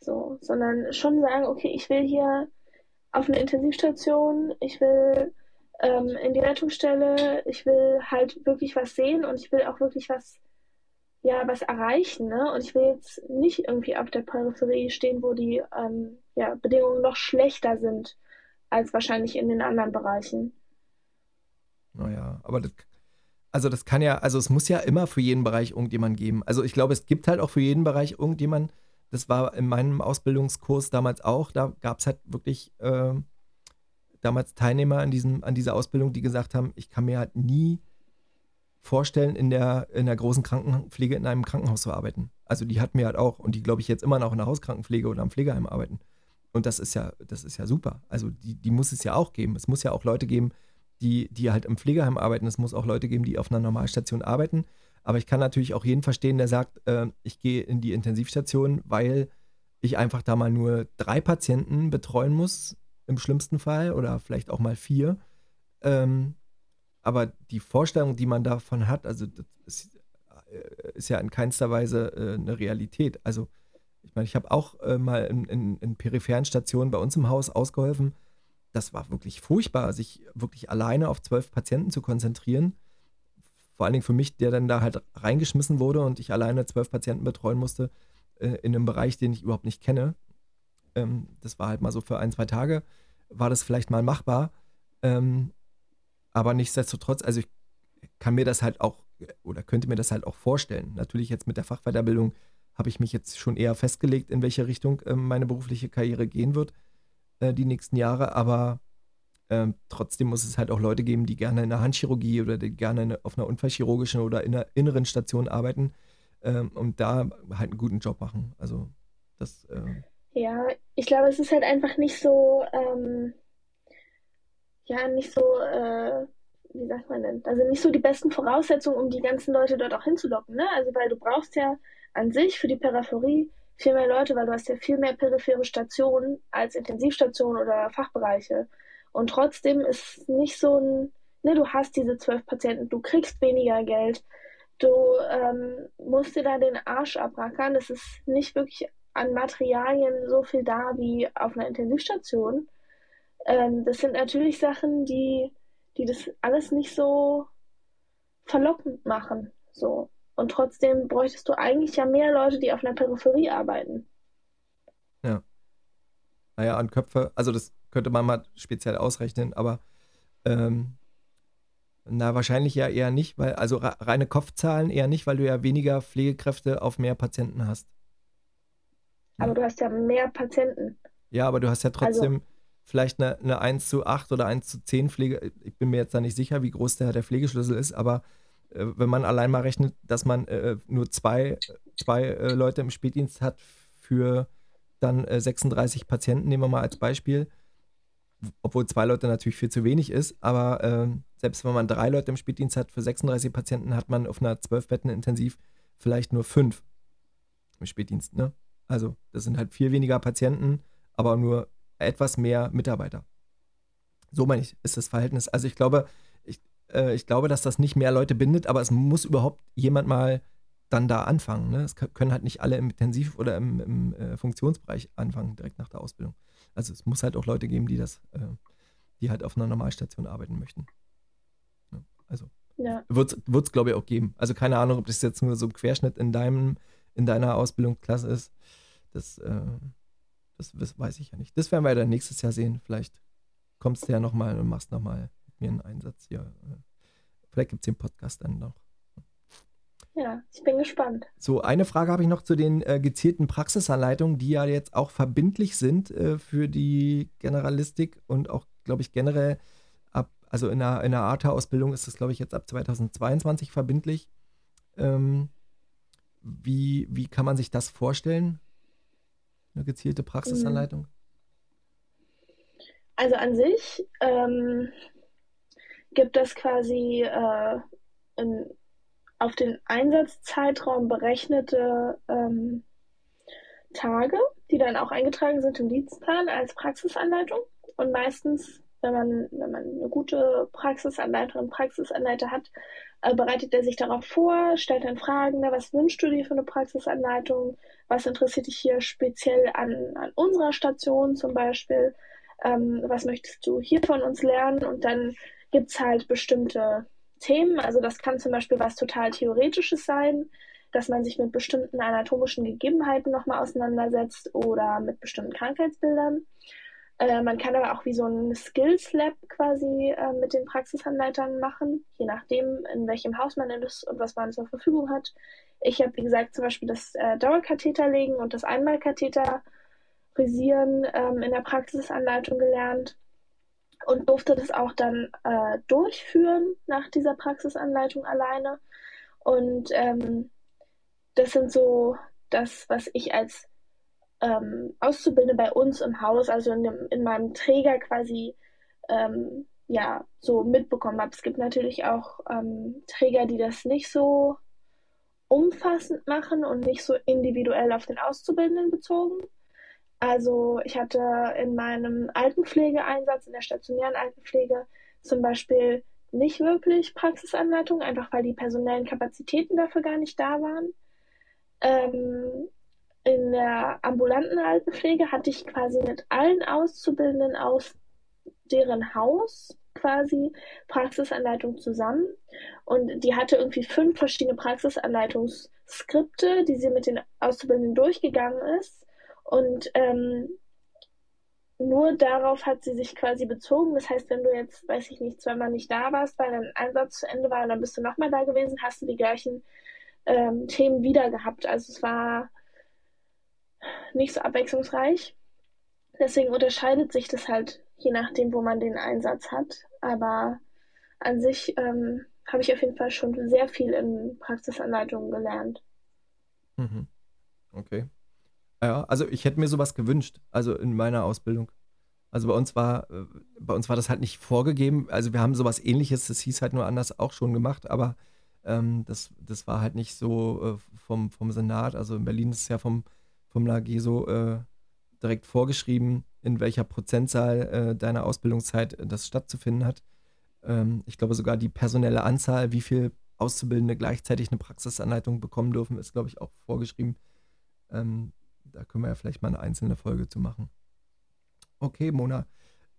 So, sondern schon sagen, okay, ich will hier auf eine Intensivstation, ich will ähm, in die Rettungsstelle, ich will halt wirklich was sehen und ich will auch wirklich was, ja, was erreichen, ne? Und ich will jetzt nicht irgendwie auf der Peripherie stehen, wo die ähm, ja, Bedingungen noch schlechter sind als wahrscheinlich in den anderen Bereichen. Naja, aber das, also das kann ja, also es muss ja immer für jeden Bereich irgendjemand geben. Also ich glaube, es gibt halt auch für jeden Bereich irgendjemand, das war in meinem Ausbildungskurs damals auch. Da gab es halt wirklich äh, damals Teilnehmer an, diesem, an dieser Ausbildung, die gesagt haben, ich kann mir halt nie vorstellen, in der, in der großen Krankenpflege in einem Krankenhaus zu arbeiten. Also die hatten mir halt auch, und die glaube ich jetzt immer noch in der Hauskrankenpflege oder am Pflegeheim arbeiten. Und das ist ja, das ist ja super. Also die, die muss es ja auch geben. Es muss ja auch Leute geben, die, die halt im Pflegeheim arbeiten. Es muss auch Leute geben, die auf einer Normalstation arbeiten. Aber ich kann natürlich auch jeden verstehen, der sagt, äh, ich gehe in die Intensivstation, weil ich einfach da mal nur drei Patienten betreuen muss, im schlimmsten Fall, oder vielleicht auch mal vier. Ähm, aber die Vorstellung, die man davon hat, also das ist, äh, ist ja in keinster Weise äh, eine Realität. Also ich meine, ich habe auch äh, mal in, in, in, peripheren Stationen bei uns im Haus ausgeholfen. Das war wirklich furchtbar, sich wirklich alleine auf zwölf Patienten zu konzentrieren vor allen Dingen für mich, der dann da halt reingeschmissen wurde und ich alleine zwölf Patienten betreuen musste äh, in einem Bereich, den ich überhaupt nicht kenne. Ähm, das war halt mal so für ein, zwei Tage, war das vielleicht mal machbar. Ähm, aber nichtsdestotrotz, also ich kann mir das halt auch oder könnte mir das halt auch vorstellen. Natürlich jetzt mit der Fachweiterbildung habe ich mich jetzt schon eher festgelegt, in welche Richtung äh, meine berufliche Karriere gehen wird äh, die nächsten Jahre, aber ähm, trotzdem muss es halt auch Leute geben, die gerne in der Handchirurgie oder die gerne eine, auf einer unfallchirurgischen oder in einer inneren Station arbeiten ähm, und da halt einen guten Job machen. Also das. Äh, ja, ich glaube, es ist halt einfach nicht so, ähm, ja, nicht so, äh, wie sagt man denn? Also nicht so die besten Voraussetzungen, um die ganzen Leute dort auch hinzulocken, ne? Also weil du brauchst ja an sich für die Peripherie viel mehr Leute, weil du hast ja viel mehr periphere Stationen als Intensivstationen oder Fachbereiche. Und trotzdem ist nicht so ein, ne, du hast diese zwölf Patienten, du kriegst weniger Geld, du ähm, musst dir da den Arsch abrackern. Es ist nicht wirklich an Materialien so viel da wie auf einer Intensivstation. Ähm, das sind natürlich Sachen, die, die das alles nicht so verlockend machen. So. Und trotzdem bräuchtest du eigentlich ja mehr Leute, die auf einer Peripherie arbeiten. Ja. Naja, an Köpfe, also das könnte man mal speziell ausrechnen, aber ähm, na, wahrscheinlich ja eher nicht, weil, also reine Kopfzahlen eher nicht, weil du ja weniger Pflegekräfte auf mehr Patienten hast. Aber du hast ja mehr Patienten. Ja, aber du hast ja trotzdem also, vielleicht eine, eine 1 zu 8 oder 1 zu 10 Pflege. Ich bin mir jetzt da nicht sicher, wie groß der, der Pflegeschlüssel ist, aber wenn man allein mal rechnet, dass man äh, nur zwei, zwei äh, Leute im Spätdienst hat für dann 36 äh, Patienten, nehmen wir mal als Beispiel, obwohl zwei Leute natürlich viel zu wenig ist, aber ähm, selbst wenn man drei Leute im Spätdienst hat, für 36 Patienten hat man auf einer 12 Betten intensiv vielleicht nur fünf im Spätdienst, ne? Also, das sind halt viel weniger Patienten, aber nur etwas mehr Mitarbeiter. So meine ich, ist das Verhältnis. Also ich glaube, äh, ich glaube, dass das nicht mehr Leute bindet, aber es muss überhaupt jemand mal dann da anfangen. Ne? Es können halt nicht alle im Intensiv- oder im, im äh, Funktionsbereich anfangen, direkt nach der Ausbildung. Also es muss halt auch Leute geben, die das, äh, die halt auf einer Normalstation arbeiten möchten. Ne? Also ja. wird es, glaube ich, auch geben. Also keine Ahnung, ob das jetzt nur so ein Querschnitt in deinem, in deiner Ausbildungsklasse ist. Das, äh, das, das, weiß ich ja nicht. Das werden wir dann nächstes Jahr sehen. Vielleicht kommst du ja nochmal und machst nochmal mir einen Einsatz hier. Äh, vielleicht gibt es den Podcast dann noch. Ja, ich bin gespannt. So, eine Frage habe ich noch zu den äh, gezielten Praxisanleitungen, die ja jetzt auch verbindlich sind äh, für die Generalistik und auch, glaube ich, generell ab, also in der, in der ATA-Ausbildung ist das, glaube ich, jetzt ab 2022 verbindlich. Ähm, wie, wie kann man sich das vorstellen? Eine gezielte Praxisanleitung? Also an sich ähm, gibt es quasi äh, in, auf den Einsatzzeitraum berechnete ähm, Tage, die dann auch eingetragen sind im Dienstplan als Praxisanleitung. Und meistens, wenn man, wenn man eine gute Praxisanleiterin, Praxisanleiter hat, äh, bereitet er sich darauf vor, stellt dann Fragen, ne, was wünschst du dir für eine Praxisanleitung, was interessiert dich hier speziell an, an unserer Station zum Beispiel, ähm, was möchtest du hier von uns lernen? Und dann gibt es halt bestimmte Themen. Also das kann zum Beispiel was total Theoretisches sein, dass man sich mit bestimmten anatomischen Gegebenheiten nochmal auseinandersetzt oder mit bestimmten Krankheitsbildern. Äh, man kann aber auch wie so ein Skills Lab quasi äh, mit den Praxisanleitern machen, je nachdem, in welchem Haus man ist und was man zur Verfügung hat. Ich habe, wie gesagt, zum Beispiel das äh, Dauerkatheter legen und das Einmalkatheter frisieren ähm, in der Praxisanleitung gelernt und durfte das auch dann äh, durchführen nach dieser Praxisanleitung alleine. Und ähm, das sind so das, was ich als ähm, Auszubildende bei uns im Haus, also in, dem, in meinem Träger quasi, ähm, ja, so mitbekommen habe. Es gibt natürlich auch ähm, Träger, die das nicht so umfassend machen und nicht so individuell auf den Auszubildenden bezogen. Also ich hatte in meinem Altenpflegeeinsatz, in der stationären Altenpflege zum Beispiel nicht wirklich Praxisanleitung, einfach weil die personellen Kapazitäten dafür gar nicht da waren. Ähm, in der ambulanten Altenpflege hatte ich quasi mit allen Auszubildenden aus deren Haus quasi Praxisanleitung zusammen. Und die hatte irgendwie fünf verschiedene Praxisanleitungsskripte, die sie mit den Auszubildenden durchgegangen ist. Und ähm, nur darauf hat sie sich quasi bezogen. Das heißt, wenn du jetzt, weiß ich nicht, zweimal nicht da warst, weil dein Einsatz zu Ende war und dann bist du nochmal da gewesen, hast du die gleichen ähm, Themen wieder gehabt. Also es war nicht so abwechslungsreich. Deswegen unterscheidet sich das halt je nachdem, wo man den Einsatz hat. Aber an sich ähm, habe ich auf jeden Fall schon sehr viel in Praxisanleitungen gelernt. Mhm. Okay. Ja, also ich hätte mir sowas gewünscht, also in meiner Ausbildung. Also bei uns war, äh, bei uns war das halt nicht vorgegeben. Also wir haben sowas ähnliches, das hieß halt nur anders auch schon gemacht, aber ähm, das, das war halt nicht so äh, vom, vom Senat. Also in Berlin ist es ja vom, Formular GESO äh, direkt vorgeschrieben, in welcher Prozentzahl äh, deiner Ausbildungszeit das stattzufinden hat. Ähm, ich glaube sogar die personelle Anzahl, wie viel Auszubildende gleichzeitig eine Praxisanleitung bekommen dürfen, ist, glaube ich, auch vorgeschrieben. Ähm, da können wir ja vielleicht mal eine einzelne Folge zu machen. Okay, Mona.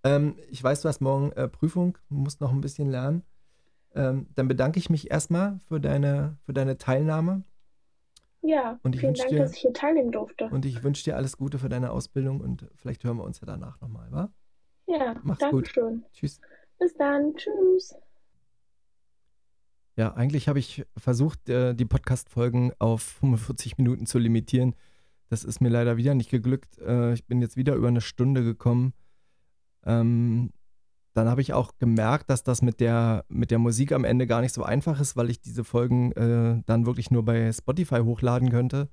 Ähm, ich weiß, du hast morgen äh, Prüfung, musst noch ein bisschen lernen. Ähm, dann bedanke ich mich erstmal für deine, für deine Teilnahme. Ja, und vielen Dank, dir, dass ich hier teilnehmen durfte. Und ich wünsche dir alles Gute für deine Ausbildung und vielleicht hören wir uns ja danach nochmal, wa? Ja, Mach's danke gut. schön. Tschüss. Bis dann. Tschüss. Ja, eigentlich habe ich versucht, äh, die Podcast-Folgen auf 45 Minuten zu limitieren. Das ist mir leider wieder nicht geglückt. Äh, ich bin jetzt wieder über eine Stunde gekommen. Ähm, dann habe ich auch gemerkt, dass das mit der, mit der Musik am Ende gar nicht so einfach ist, weil ich diese Folgen äh, dann wirklich nur bei Spotify hochladen könnte.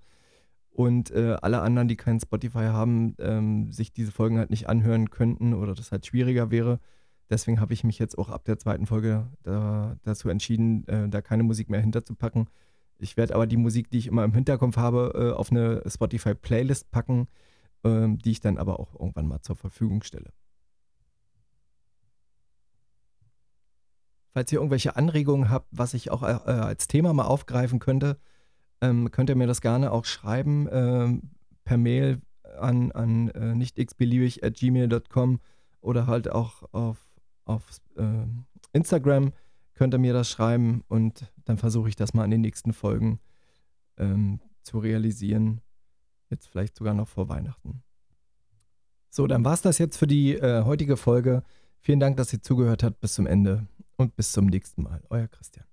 Und äh, alle anderen, die kein Spotify haben, ähm, sich diese Folgen halt nicht anhören könnten oder das halt schwieriger wäre. Deswegen habe ich mich jetzt auch ab der zweiten Folge da, dazu entschieden, äh, da keine Musik mehr hinterzupacken. Ich werde aber die Musik, die ich immer im Hinterkopf habe, äh, auf eine Spotify-Playlist packen, ähm, die ich dann aber auch irgendwann mal zur Verfügung stelle. Falls ihr irgendwelche Anregungen habt, was ich auch äh, als Thema mal aufgreifen könnte, ähm, könnt ihr mir das gerne auch schreiben ähm, per Mail an, an äh, nichtxbeliebig.gmail.com oder halt auch auf auf äh, Instagram könnt ihr mir das schreiben und dann versuche ich das mal in den nächsten Folgen ähm, zu realisieren. Jetzt vielleicht sogar noch vor Weihnachten. So, dann war es das jetzt für die äh, heutige Folge. Vielen Dank, dass ihr zugehört habt bis zum Ende und bis zum nächsten Mal. Euer Christian.